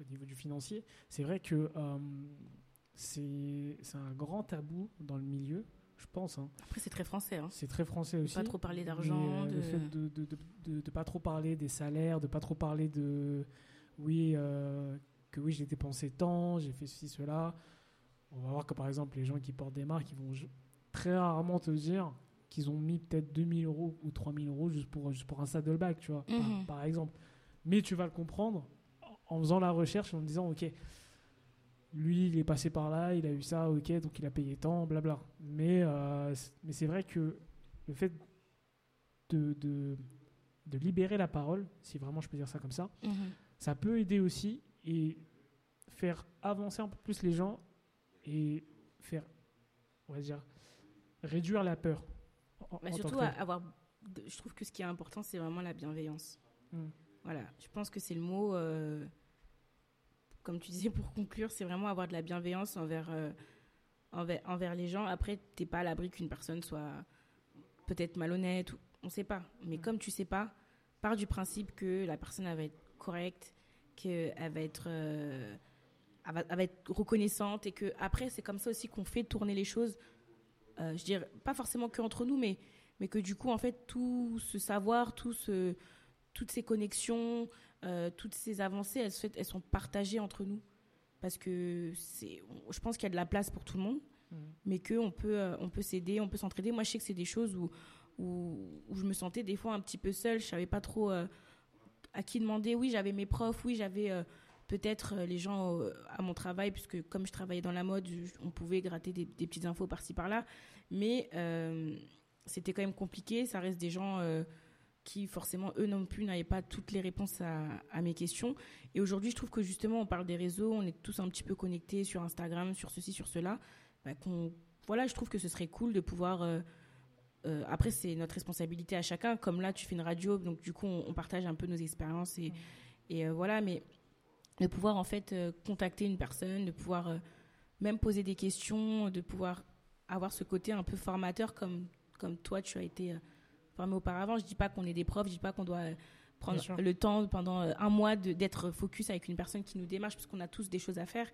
au niveau du financier, c'est vrai que euh, c'est c'est un grand tabou dans le milieu, je pense. hein. Après, c'est très français. Hein. C'est très français aussi. Pas trop parler d'argent. euh, de... Le fait de, de, de, de- de pas trop parler des salaires, de pas trop parler de oui euh, que oui j'ai dépensé tant, j'ai fait ceci cela. On va voir que par exemple les gens qui portent des marques, ils vont très rarement te dire qu'ils ont mis peut-être 2000 euros ou 3000 euros juste pour juste pour un saddleback, tu vois, par- Mhm. par, exemple. Mais tu vas le comprendre en faisant la recherche et en disant ok. Lui, il est passé par là, il a eu ça, ok, donc il a payé tant, blabla. Mais, euh, mais c'est vrai que le fait de, de, de libérer la parole, si vraiment je peux dire ça comme ça, Mhm. ça peut aider aussi et faire avancer un peu plus les gens et faire, on va dire, réduire la peur. En- Bah, surtout, à- avoir. Je trouve que ce qui est important, c'est vraiment la bienveillance. Mm. Voilà, je pense que c'est le mot. euh, Comme tu disais, pour conclure, c'est vraiment avoir de la bienveillance envers, euh, envers, envers les gens. Après, t'es pas à l'abri qu'une personne soit peut-être malhonnête, ou, on sait pas. Mais Mm. comme tu sais pas, pars du principe que la personne elle va être correcte, qu'elle va être. euh, elle va, elle va être reconnaissante et que après c'est comme ça aussi qu'on fait tourner les choses euh, je dirais pas forcément que entre nous mais mais que du coup en fait tout ce savoir tout ce toutes ces connexions euh, toutes ces avancées elles, se fait- elles sont partagées entre nous. Parce que c'est je pense qu'il y a de la place pour tout le monde Mhm. mais que on peut euh, on peut s'aider on peut s'entraider. Moi je sais que c'est des choses où, où où je me sentais des fois un petit peu seule. Je savais pas trop euh, à qui demander. Oui j'avais mes profs oui j'avais peut-être euh, les gens euh, à mon travail puisque comme je travaillais dans la mode on pouvait gratter des, des petites infos par-ci par-là. Mais euh, c'était quand même compliqué. Ça reste des gens euh, qui forcément eux non plus n'avaient pas toutes les réponses à, à mes questions. Et aujourd'hui je trouve que justement on parle des réseaux on est tous un petit peu connectés sur Instagram sur ceci sur cela. Bah, voilà je trouve que ce serait cool de pouvoir euh, euh, après c'est notre responsabilité à chacun. Comme là tu fais une radio donc du coup on, on partage un peu nos expériences et, et euh, voilà. Mais de pouvoir en fait euh, contacter une personne de pouvoir euh, même poser des questions de pouvoir avoir ce côté un peu formateur comme comme toi tu as été euh, formé auparavant. Je dis pas qu'on est des profs je dis pas qu'on doit prendre le temps pendant un mois d'être focus avec une personne qui nous démarche parce qu'on a tous des choses à faire.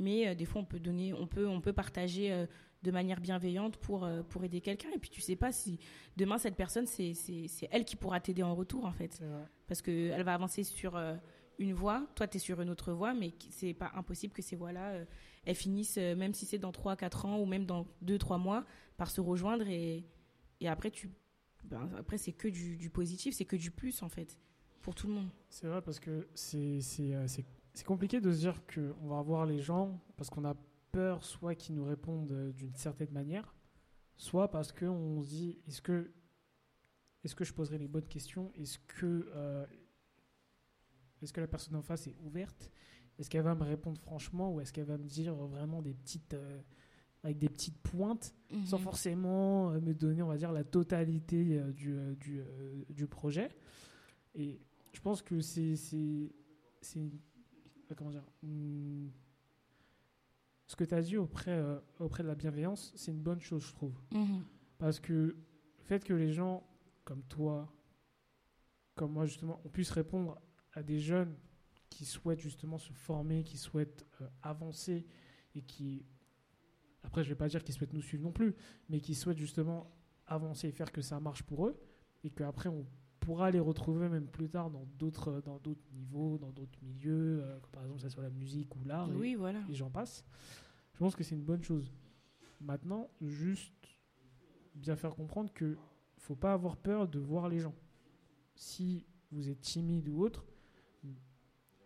Mais euh, des fois on peut donner on peut on peut partager euh, de manière bienveillante pour euh, pour aider quelqu'un. Et puis tu sais pas si demain cette personne c'est elle qui pourra t'aider en retour en fait. Parce que elle va avancer sur une voie, toi tu es sur une autre voie, mais c'est pas impossible que ces voies-là, euh, elles finissent, euh, même si c'est dans 3 4 ans ou même dans 2 3 mois, par se rejoindre et, et après tu ben, après c'est que du, du positif, c'est que du plus en fait pour tout le monde. C'est vrai parce que c'est euh, compliqué de se dire qu'on va avoir les gens parce qu'on a peur soit qu'ils nous répondent d'une certaine manière, soit parce qu'on se dit est-ce que, est que je poserai les bonnes questions? Est-ce que, euh, est que la personne en face est ouverte? Est-ce qu'elle va me répondre franchement ou est-ce qu'elle va me dire vraiment des petites, euh, avec des petites pointes? Sans Mhm. forcément euh, me donner, on va dire, la totalité euh, du, du, du projet. Et je pense que c'est. c'est comment dire hum, Ce que tu as dit auprès, euh, auprès de la bienveillance, c'est une bonne chose, je trouve. Mhm. Parce que le fait que les gens comme toi, comme moi, justement, on puisse répondre à des jeunes qui souhaitent justement se former, qui souhaitent euh, avancer et qui. Après, je vais pas dire qu'ils souhaitent nous suivre non plus, mais qui souhaitent justement avancer et faire que ça marche pour eux et qu'après on pourra les retrouver même plus tard dans d'autres dans d'autres niveaux, dans d'autres milieux, euh, comme par exemple ça soit la musique ou l'art. et- voilà. et j'en passe. Je pense que c'est une bonne chose. Maintenant, juste bien faire comprendre que faut pas avoir peur de voir les gens. Si vous êtes timide ou autre,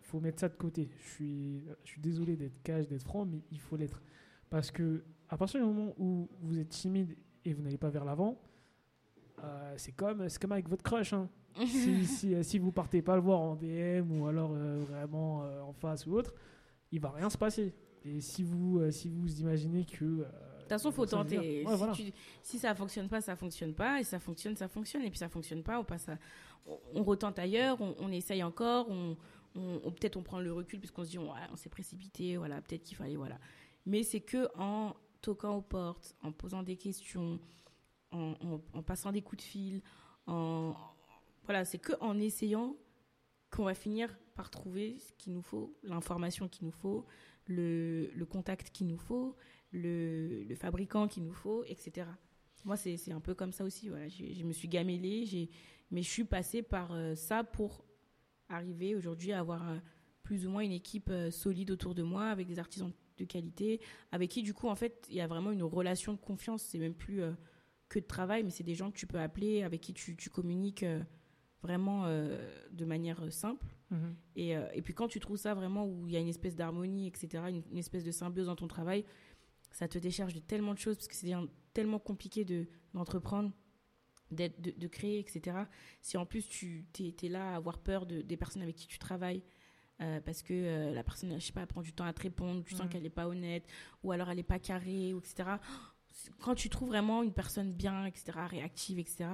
faut mettre ça de côté. Je suis, je suis désolé d'être cash, d'être franc, mais il faut l'être. Parce que à partir du moment où vous êtes timide et vous n'allez pas vers l'avant, euh, c'est comme, c'est comme avec votre crush. hein <laughs> si, si, euh, si vous partez pas le voir en DM ou alors euh, vraiment euh, en face ou autre, il va rien se passer. Et si vous, si vous imaginez que. De toute façon, faut dire- tenter. Ouais, si, voilà. tu- si ça fonctionne pas, ça fonctionne pas. Et ça fonctionne, ça fonctionne. Et puis ça fonctionne pas, on passe à, on, on retente ailleurs, on, on essaye encore, on, on- peut-être on prend le recul puisqu'on se dit, on, s'est précipité, voilà, peut-être qu'il fallait, voilà. Mais c'est que en toquant aux portes, en posant des questions, en, passant des coups de fil, en, voilà, c'est que en essayant qu'on va finir par trouver ce qu'il nous faut, l'information qu'il nous faut, le, contact qu'il nous faut, le, fabricant qu'il nous faut, etc. Moi, c'est un peu comme ça aussi. Voilà. J'ai- Je me suis gamellée, mais je suis passée par euh, ça pour arriver aujourd'hui à avoir euh, plus ou moins une équipe euh, solide autour de moi, avec des artisans de qualité, avec qui, du coup, en fait, il y a vraiment une relation de confiance. C'est même plus euh, que de travail, mais c'est des gens que tu peux appeler, avec qui tu, tu communiques euh, vraiment euh, de manière simple. Mhm. Et, et puis quand tu trouves ça vraiment où il y a une espèce d'harmonie, etc., une, une espèce de symbiose dans ton travail, ça te décharge de tellement de choses parce que c'est tellement compliqué de, d'entreprendre, de, de créer, etc. Si en plus tu es, là à avoir peur de, des personnes avec qui tu travailles, euh, parce que euh, la personne, je sais pas, prend du temps à te répondre, tu sens Mhm. qu'elle n'est pas honnête, ou alors elle n'est pas carrée, etc. <gasps> Quand tu trouves vraiment une personne bien, etc., réactive, etc.,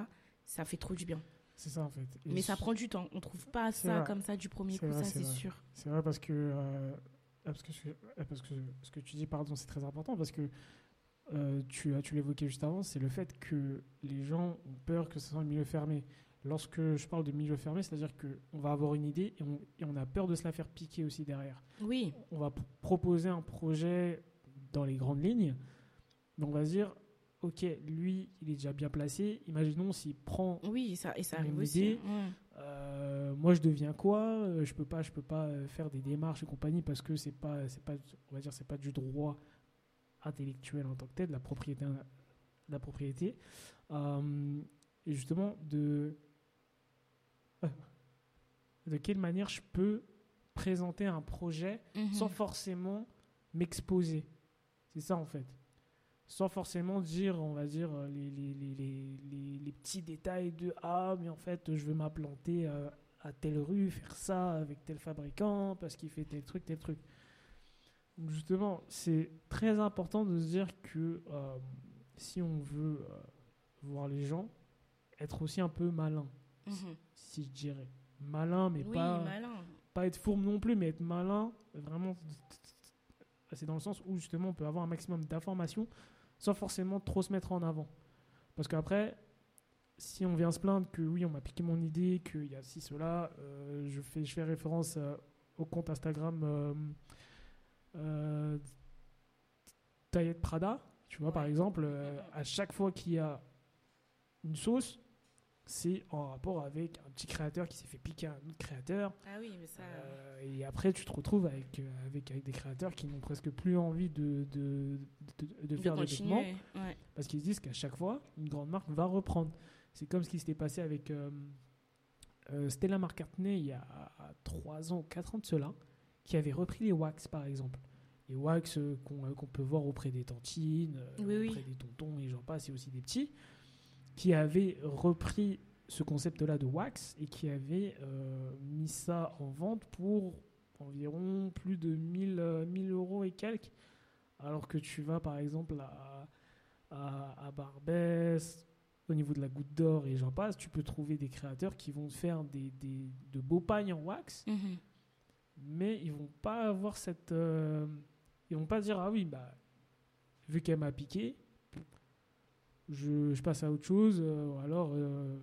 ça fait trop du bien. C'est ça en fait. Et Mais ça prend du temps. On trouve pas ça vrai. comme ça du premier coup, vrai, ça c'est sûr. C'est vrai parce que, euh, parce que, ce- parce que ce que tu dis, pardon, c'est très important parce que euh, tu, tu l'évoquais juste avant, c'est le fait que les gens ont peur que ce soit un milieu fermé. Lorsque je parle de milieu fermé, c'est-à-dire qu'on va avoir une idée et on, et on a peur de se la faire piquer aussi derrière. Oui, On va proposer un projet dans les grandes lignes, mais on va se dire, ok, lui, il est déjà bien placé. Imaginons s'il prend oui, ça, et ça Une arrive aussi. idée. hein. euh, moi, je deviens quoi? Euh, Je peux pas, je peux pas faire des démarches et compagnie parce que c'est pas, c'est pas, on va dire, c'est pas du droit intellectuel en tant que tel, de la propriété, de la propriété. Euh, et justement, de euh, de quelle manière je peux présenter un projet Mhm. sans forcément m'exposer. C'est ça en fait. Sans forcément dire, on va dire, euh, les, les, les, les, petits détails de Ah, mais en fait, je veux m'implanter à telle rue, faire ça avec tel fabricant, parce qu'il fait tel truc, tel truc. Justement, c'est très important de se dire que euh, si on veut euh, voir les gens, être aussi un peu malin, Mhm. si je dirais. Malin, mais Oui, pas malin. pas être fourbe non plus, mais être malin, vraiment, c'est dans le sens où justement on peut avoir un maximum d'informations sans forcément trop se mettre en avant. Parce qu'après, si on vient se plaindre que oui, on m'a piqué mon idée, qu'il y a ci, cela, euh, je, fais, je fais référence au compte Instagram euh, Prada, tu vois, par exemple, euh, à chaque fois qu'il y a une sauce, c'est en rapport avec un petit créateur qui s'est fait piquer un autre créateur. Ah oui, mais ça. Euh, et après, tu te retrouves avec, euh, avec, avec des créateurs qui n'ont presque plus envie de, de, de, de de faire des vêtements. Ouais. parce qu'ils se disent qu'à chaque fois, une grande marque va reprendre. C'est comme ce qui s'était passé avec euh, Stella McCartney il y a 3 ans ou 4 ans de cela, qui avait repris les wax par exemple. Les wax euh, qu'on euh, qu'on peut voir auprès des tantines, euh, oui. auprès des tontons et j'en passe, et aussi des petits, qui avaient repris ce concept-là de wax et qui avaient mis ça en vente pour environ plus de 1000, euh, 1000 euros et quelques. Alors que tu vas par exemple à, à, à Barbès, au niveau de la goutte d'or et j'en passe, tu peux trouver des créateurs qui vont faire des, des- de beaux pagnes en wax, Mhm. Mais ils vont pas avoir cette. euh, ils vont pas dire Ah oui, bah, vu qu'elle m'a piqué, je, je passe à autre chose, euh, ou alors euh,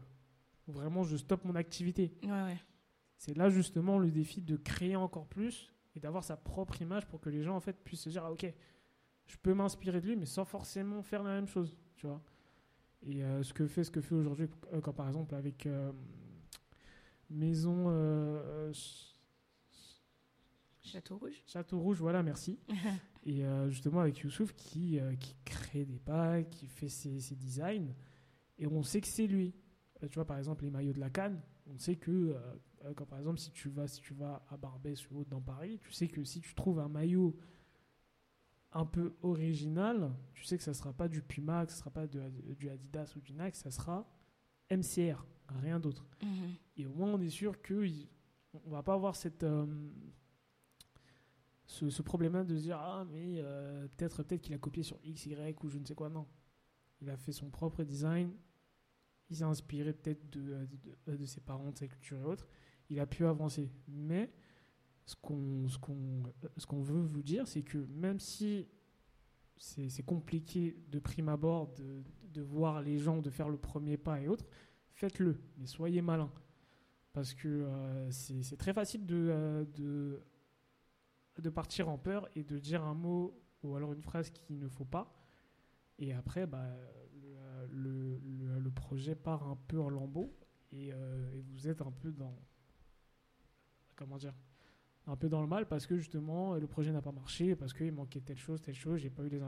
vraiment je stoppe mon activité. Ouais, ouais. C'est là justement le défi de créer encore plus et d'avoir sa propre image pour que les gens en fait puissent se dire ah ok je peux m'inspirer de lui mais sans forcément faire la même chose tu vois et euh, ce que fait ce que fait aujourd'hui quand par exemple avec maison Château Rouge. Château Rouge voilà merci <laughs> et euh, justement avec Youssouf qui, euh, qui crée des packs qui fait ses, ses designs et on sait que c'est lui Euh, tu vois par exemple les maillots de la canne on sait que quand par exemple si tu vas si tu vas à Barbès ou autre dans Paris tu sais que si tu trouves un maillot un peu original tu sais que ça sera pas du Puma que ça sera pas de- du Adidas ou du Nike ça sera MCR rien d'autre Mhm. et au moins on est sûr que on va pas avoir cette euh, ce, problème-là de se dire ah mais euh, peut-être peut-être qu'il a copié sur X Y ou je ne sais quoi. Non. Il a fait son propre design. Il s'est inspiré peut-être de, de, de ses parents de sa culture et autres. Il a pu avancer. Mais ce qu'on ce qu'on ce qu'on veut vous dire c'est que même si c'est compliqué de prime abord de, de voir les gens de faire le premier pas et autres faites-le. Mais soyez malin. Parce que euh, c'est très facile euh, de, de partir en peur et de dire un mot ou alors une phrase qu'il ne faut pas. Et après, bah, le, le- projet part un peu en lambeaux et, euh, et vous êtes un peu dans. Comment dire Un peu dans le mal parce que justement, le projet n'a pas marché, parce qu'il manquait telle chose, telle chose, j'ai pas eu les,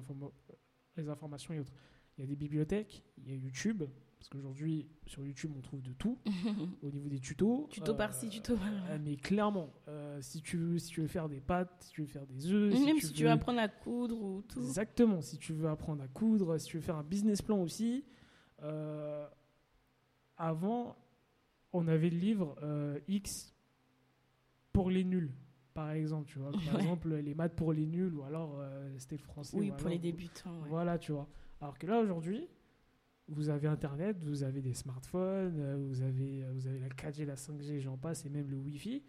les informations et autres. Il y a des bibliothèques, il y a YouTube, parce qu'aujourd'hui, sur YouTube, on trouve de tout <laughs> au niveau des tutos. Tuto Euh, par-ci, tuto par-là. euh, Mais clairement, euh, si, tu veux, si tu veux faire des pâtes, si tu veux faire des œufs, Même si tu veux apprendre à coudre ou tout. Exactement, si tu veux apprendre à coudre, si tu veux faire un business plan aussi. euh, avant, on avait le livre euh, X pour les nuls, par exemple, tu vois. Par Ouais. exemple, les maths pour les nuls, ou alors euh, c'était le français. Oui, ou pour alors- les débutants. ouais. Voilà, tu vois. Alors que là, aujourd'hui, vous avez Internet, vous avez des smartphones, euh, vous avez, euh, vous avez la 4G, la 5G, j'en passe, et même le Wi-Fi.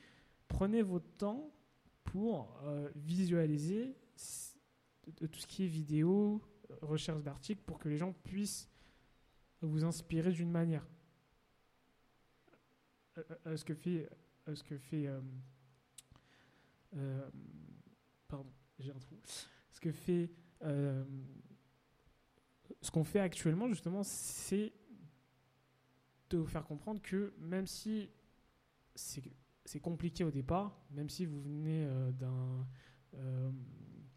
Prenez votre temps pour euh, visualiser tout ce qui est vidéo, recherche d'articles, pour que les gens puissent vous inspirer d'une manière. Ce que fait, ce que fait, pardon, j'ai un trou. Ce que fait ce qu'on fait actuellement, justement, c'est de vous faire comprendre que même si c'est compliqué au départ, même si vous venez euh, d'un euh,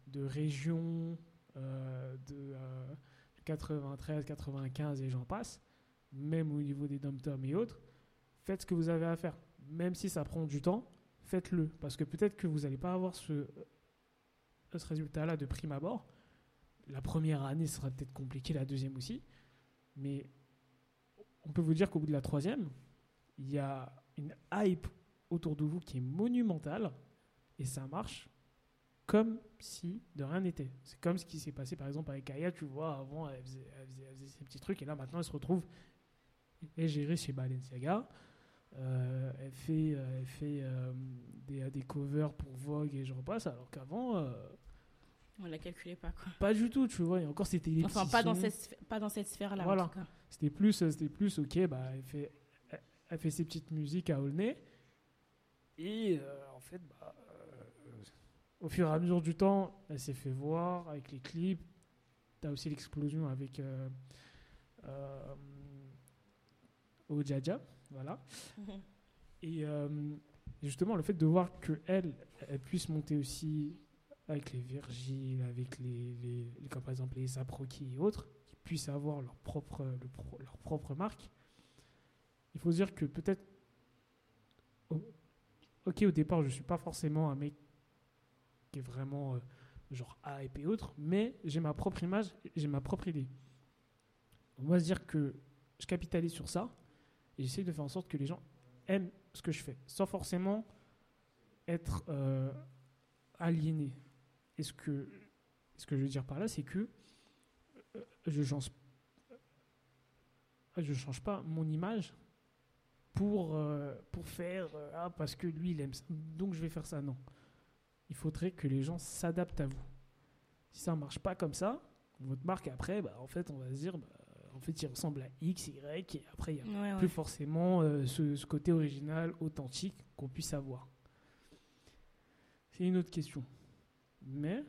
de région euh, de euh, 93, 95 et j'en passe, même au niveau des dom et autres, faites ce que vous avez à faire. Même si ça prend du temps, faites-le. Parce que peut-être que vous n'allez pas avoir ce résultat-là de prime abord. La première année sera peut-être compliquée, la deuxième aussi. Mais on peut vous dire qu'au bout de la troisième, il y a une hype autour de vous qui est monumentale et ça marche comme si de rien n'était. C'est comme ce qui s'est passé par exemple avec Aya, tu vois, avant elle faisait, petits trucs et là maintenant elle se retrouve et gérée chez Balenciaga. Euh, elle fait, euh, euh, des, covers pour Vogue et j'en passe, alors qu'avant, On la calculait pas, quoi. pas du tout, tu vois. Et encore, c'était les Enfin, pas dans cette, pas dans cette sphère-là, Voilà. en tout cas. C'était plus, euh, c'était plus, ok, bah, elle fait, elle, fait ses petites musiques à Aulnay. Et euh, en fait, bah, euh, au fur et à mesure du temps, elle s'est fait voir avec les clips. T'as aussi l'explosion avec euh, euh, Ojaja, voilà. Et euh, justement, le fait de voir que elle, elle puisse monter aussi avec les Virgile, avec les, comme par exemple les Saproki et autres, qui puissent avoir leur propre, pro- leur propre marque, il faut dire que peut-être, ok, au départ, je suis pas forcément un mec qui est vraiment euh, genre hype et autres, mais j'ai ma propre image, j'ai ma propre idée. On va se dire que je capitalise sur ça et j'essaie de faire en sorte que les gens aiment ce que je fais, sans forcément être euh, aliéné. Et ce que, ce que je veux dire par là, c'est que euh, je change, je change pas mon image pour, euh, pour faire euh, ah, parce que lui il aime ça, donc je vais faire ça. Non. Il faudrait que les gens s'adaptent à vous. Si ça marche pas comme ça, votre marque après, bah, en fait, on va se dire, bah, en fait, il ressemble à X, Y, et après, il y a Ouais, ouais. plus forcément euh, ce, ce côté original, authentique qu'on puisse avoir. C'est une autre question. Mais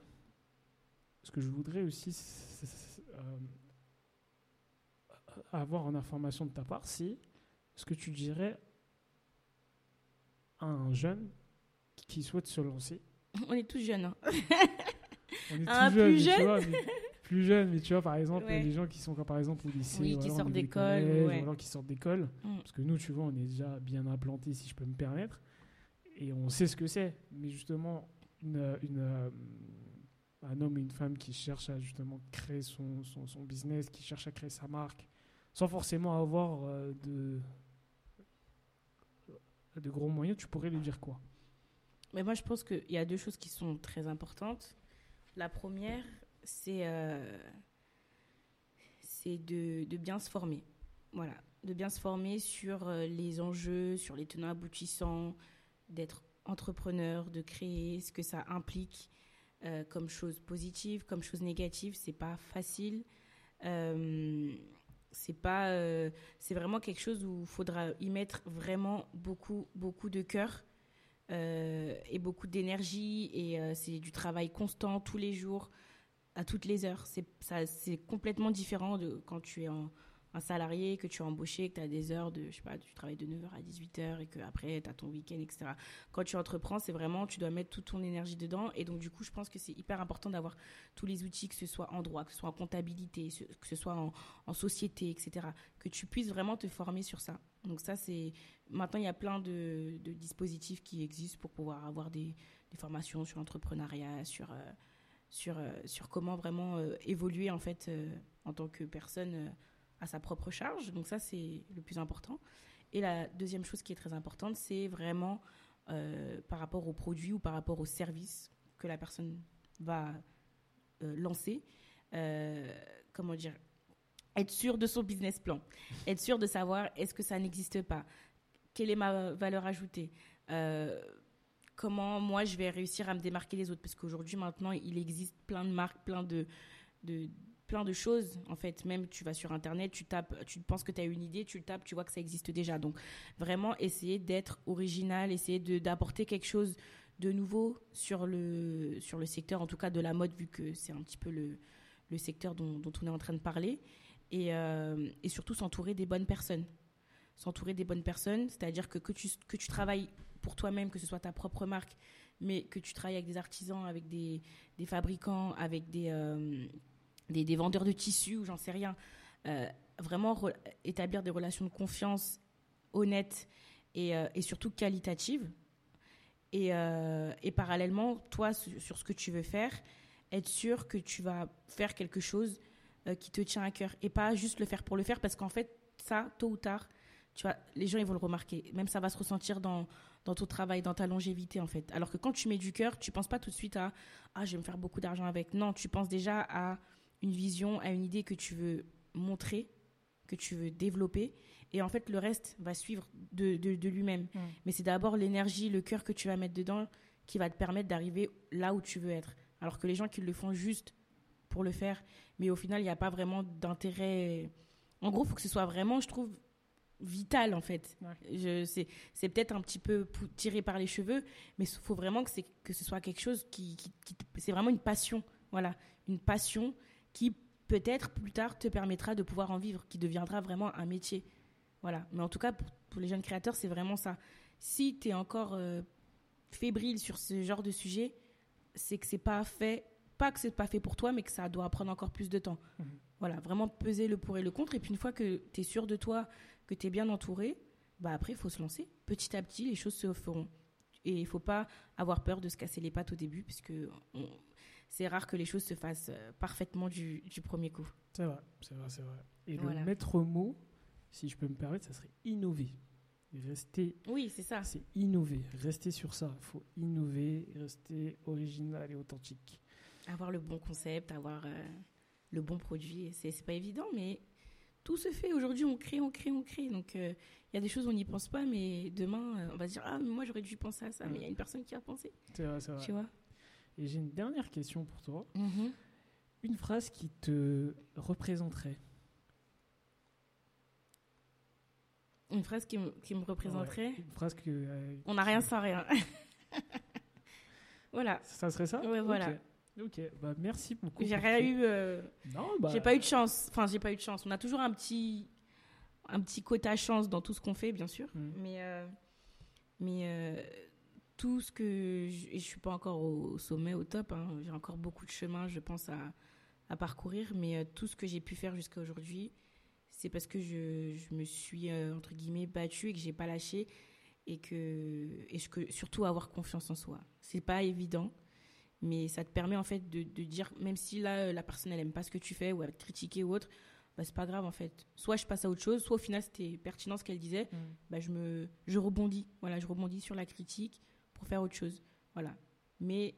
ce que je voudrais aussi euh, avoir en information de ta part, c'est ce que tu dirais à un jeune qui souhaite se lancer. <laughs> On est tous jeunes. hein. On est <laughs> Un tout jeune, plus tu jeune? <laughs> plus jeune, mais tu vois, par exemple, Ouais. les gens qui sont par exemple, au lycée, Oui, ou qui sortent d'école, ouais. ou alors qui sortent d'école. Mm. Parce que nous, tu vois, on est déjà bien implantés, si je peux me permettre. Et on sait ce que c'est. Mais justement, une, euh, un homme et une femme qui cherchent à justement créer son, son, business, qui cherchent à créer sa marque, sans forcément avoir euh, de, de gros moyens, tu pourrais lui dire quoi? Mais moi, je pense qu'il y a deux choses qui sont très importantes. La première, c'est euh, de, de bien se former. Voilà, de bien se former sur euh, les enjeux, sur les tenants aboutissants, d'être entrepreneur, de créer, ce que ça implique euh, comme chose positive, comme chose négative. C'est pas facile. Euh, c'est pas, euh, c'est vraiment quelque chose où il faudra y mettre vraiment beaucoup, beaucoup de cœur et beaucoup d'énergie. Et c'est du travail constant tous les jours, à toutes les heures. C'est, ça, c'est complètement différent de quand tu es en, un salarié, que tu as embauché, que tu as des heures de, je sais pas, tu travailles de 9h à 18h et que après tu as ton week-end, etc. Quand tu entreprends, c'est vraiment, tu dois mettre toute ton énergie dedans. Et donc, du coup, je pense que c'est hyper important d'avoir tous les outils, que ce soit en droit, que ce soit en comptabilité, que ce soit en, société, etc. Que tu puisses vraiment te former sur ça. Donc, ça, c'est. Maintenant, il y a plein de, dispositifs qui existent pour pouvoir avoir des, des formations sur l'entrepreneuriat, sur. Euh, sur, euh, sur comment vraiment euh, évoluer en fait en tant que personne à sa propre charge. Donc ça, c'est le plus important. Et la deuxième chose qui est très importante, c'est vraiment euh, par rapport au produit ou par rapport au service que la personne va euh, lancer. Euh, comment dire Être sûr de son business plan. <laughs> Être sûr de savoir est-ce que ça n'existe pas Quelle est ma valeur ajoutée Comment moi je vais réussir à me démarquer des autres Parce qu'aujourd'hui, maintenant, il existe plein de marques, plein de, de plein de choses. En fait, même tu vas sur Internet, tu tapes, tu penses que tu as une idée, tu le tapes, tu vois que ça existe déjà. Donc, vraiment, essayer d'être original, essayer d'apporter quelque chose de nouveau sur le, sur le secteur, en tout cas de la mode, vu que c'est un petit peu le, le secteur dont, dont, on est en train de parler. Et, euh, et surtout s'entourer des bonnes personnes. S'entourer des bonnes personnes, c'est-à-dire que, que, tu, que tu travailles pour toi-même, que ce soit ta propre marque, mais que tu travailles avec des artisans, avec des, des fabricants, avec des... Euh, des, vendeurs de tissus ou j'en sais rien. Euh, vraiment établir des relations de confiance honnêtes et, euh, surtout qualitatives. Et, euh, et, parallèlement, toi, sur ce que tu veux faire, être sûr que tu vas faire quelque chose qui te tient à cœur et pas juste le faire pour le faire parce qu'en fait, ça, tôt ou tard, tu vois, les gens ils vont le remarquer. Même ça va se ressentir dans, dans ton travail, dans ta longévité en fait. Alors que quand tu mets du cœur, tu penses pas tout de suite à ah je vais me faire beaucoup d'argent avec. Non, tu penses déjà à une vision, à une idée que tu veux montrer, que tu veux développer. Et en fait, le reste va suivre de, de, lui-même. Mm. Mais c'est d'abord l'énergie, le cœur que tu vas mettre dedans qui va te permettre d'arriver là où tu veux être. Alors que les gens qui le font juste pour le faire, mais au final, il n'y a pas vraiment d'intérêt. En gros, il faut que ce soit vraiment, je trouve, vital en fait. Je C'est peut-être un petit peu tiré par les cheveux, mais il faut vraiment que, que ce soit quelque chose qui, qui, qui c'est vraiment une passion. Voilà, une passion qui peut-être plus tard te permettra de pouvoir en vivre, qui deviendra vraiment un métier. Voilà. Mais en tout cas, pour, les jeunes créateurs, c'est vraiment ça. Si tu es encore euh, fébrile sur ce genre de sujet, c'est que c'est pas fait, pas que c'est pas fait pour toi, mais que ça doit prendre encore plus de temps. Mhm. Voilà, vraiment peser le pour et le contre. Et puis une fois que tu es sûr de toi, que tu es bien entouré, bah après, il faut se lancer. Petit à petit, les choses se feront. Et il faut pas avoir peur de se casser les pattes au début, puisque c'est rare que les choses se fassent euh, parfaitement du, premier coup. C'est vrai, c'est vrai, c'est vrai. Et le maître mot, si je peux me permettre, ça serait innover. Rester. Oui, c'est ça. C'est innover. Rester sur ça. Il faut innover, rester original et authentique. Avoir le bon concept, avoir euh, le bon produit. C'est pas évident, mais tout se fait. Aujourd'hui, on crée, on crée, on crée. Donc, euh, il y a des choses on n'y pense pas, mais demain, on va se dire Ah, moi, j'aurais dû penser à ça, mais il y a une personne qui a pensé. C'est vrai, c'est vrai. Tu vois? Et j'ai une dernière question pour toi. Mhm. Une phrase qui te représenterait. Une phrase qui me, qui me représenterait Une phrase que... Euh, On n'a rien sans rien. <laughs> voilà. Ça serait ça Oui, voilà. Ok, bah, merci beaucoup. J'ai rien eu. Euh, non, bah... J'ai pas eu de chance. Enfin, j'ai pas eu de chance. On a toujours un petit, un petit quota chance dans tout ce qu'on fait, bien sûr. Mm. Mais, euh, mais tout ce que. Je, je suis pas encore au, sommet, au top. Hein. J'ai encore beaucoup de chemin, je pense, à, à parcourir. Mais euh, tout ce que j'ai pu faire jusqu'à aujourd'hui, c'est parce que je, je me suis, euh, entre guillemets, battue et que j'ai pas lâché. Et que, et que surtout avoir confiance en soi. C'est pas évident, mais ça te permet en fait de, de, dire, même si là, la personne, elle aime pas ce que tu fais ou elle te critiquer ou autre, bah, c'est pas grave en fait. Soit je passe à autre chose, soit au final c'était pertinent ce qu'elle disait, mmh. bah, je, me, je rebondis. Voilà, je rebondis sur la critique pour faire autre chose. Voilà. Mais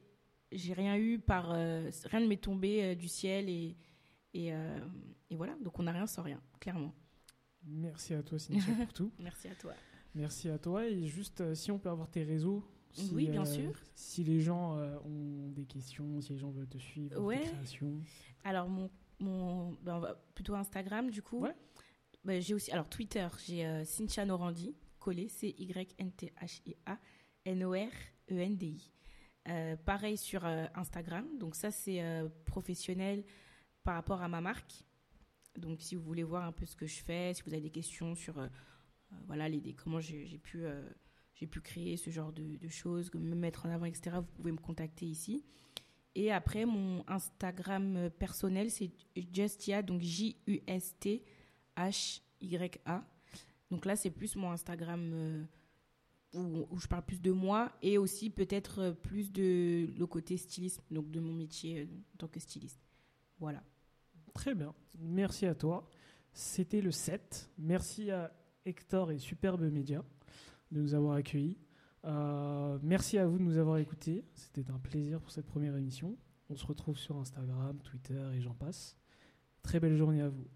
j'ai rien eu par. Euh, rien ne m'est tombé euh, du ciel et, et, euh, et, voilà. Donc on n'a rien sans rien, clairement. Merci à toi, Cynthia, pour tout. <laughs> Merci à toi. Merci à toi. Et juste, si on peut avoir tes réseaux. Si, oui, bien sûr. Si les gens ont des questions, si les gens veulent te suivre, ouais. tes créations. Alors, mon, mon ben, plutôt Instagram, du coup. Ouais. bah, j'ai aussi, alors Twitter, j'ai euh, Cynthia Norandi, collé, C-Y-N-T-H-I-A-N-O-R-E-N-D-I. Euh, pareil sur euh, Instagram, donc ça c'est euh, professionnel par rapport à ma marque. Donc si vous voulez voir un peu ce que je fais, si vous avez des questions sur voilà les, comment j'ai pu pu créer ce genre de, de choses, me mettre en avant, etc. Vous pouvez me contacter ici. Et après mon Instagram personnel c'est Justia, donc J U S T H Y A. Donc là c'est plus mon Instagram. Où, où je parle plus de moi et aussi peut-être euh, plus de le côté stylisme, donc de mon métier euh, en tant que styliste. Voilà. Très bien. Merci à toi. C'était le 7. Merci à Hector et Superbe Média de nous avoir accueillis. Euh, merci à vous de nous avoir écoutés. C'était un plaisir pour cette première émission. On se retrouve sur Instagram, Twitter et j'en passe. Très belle journée à vous.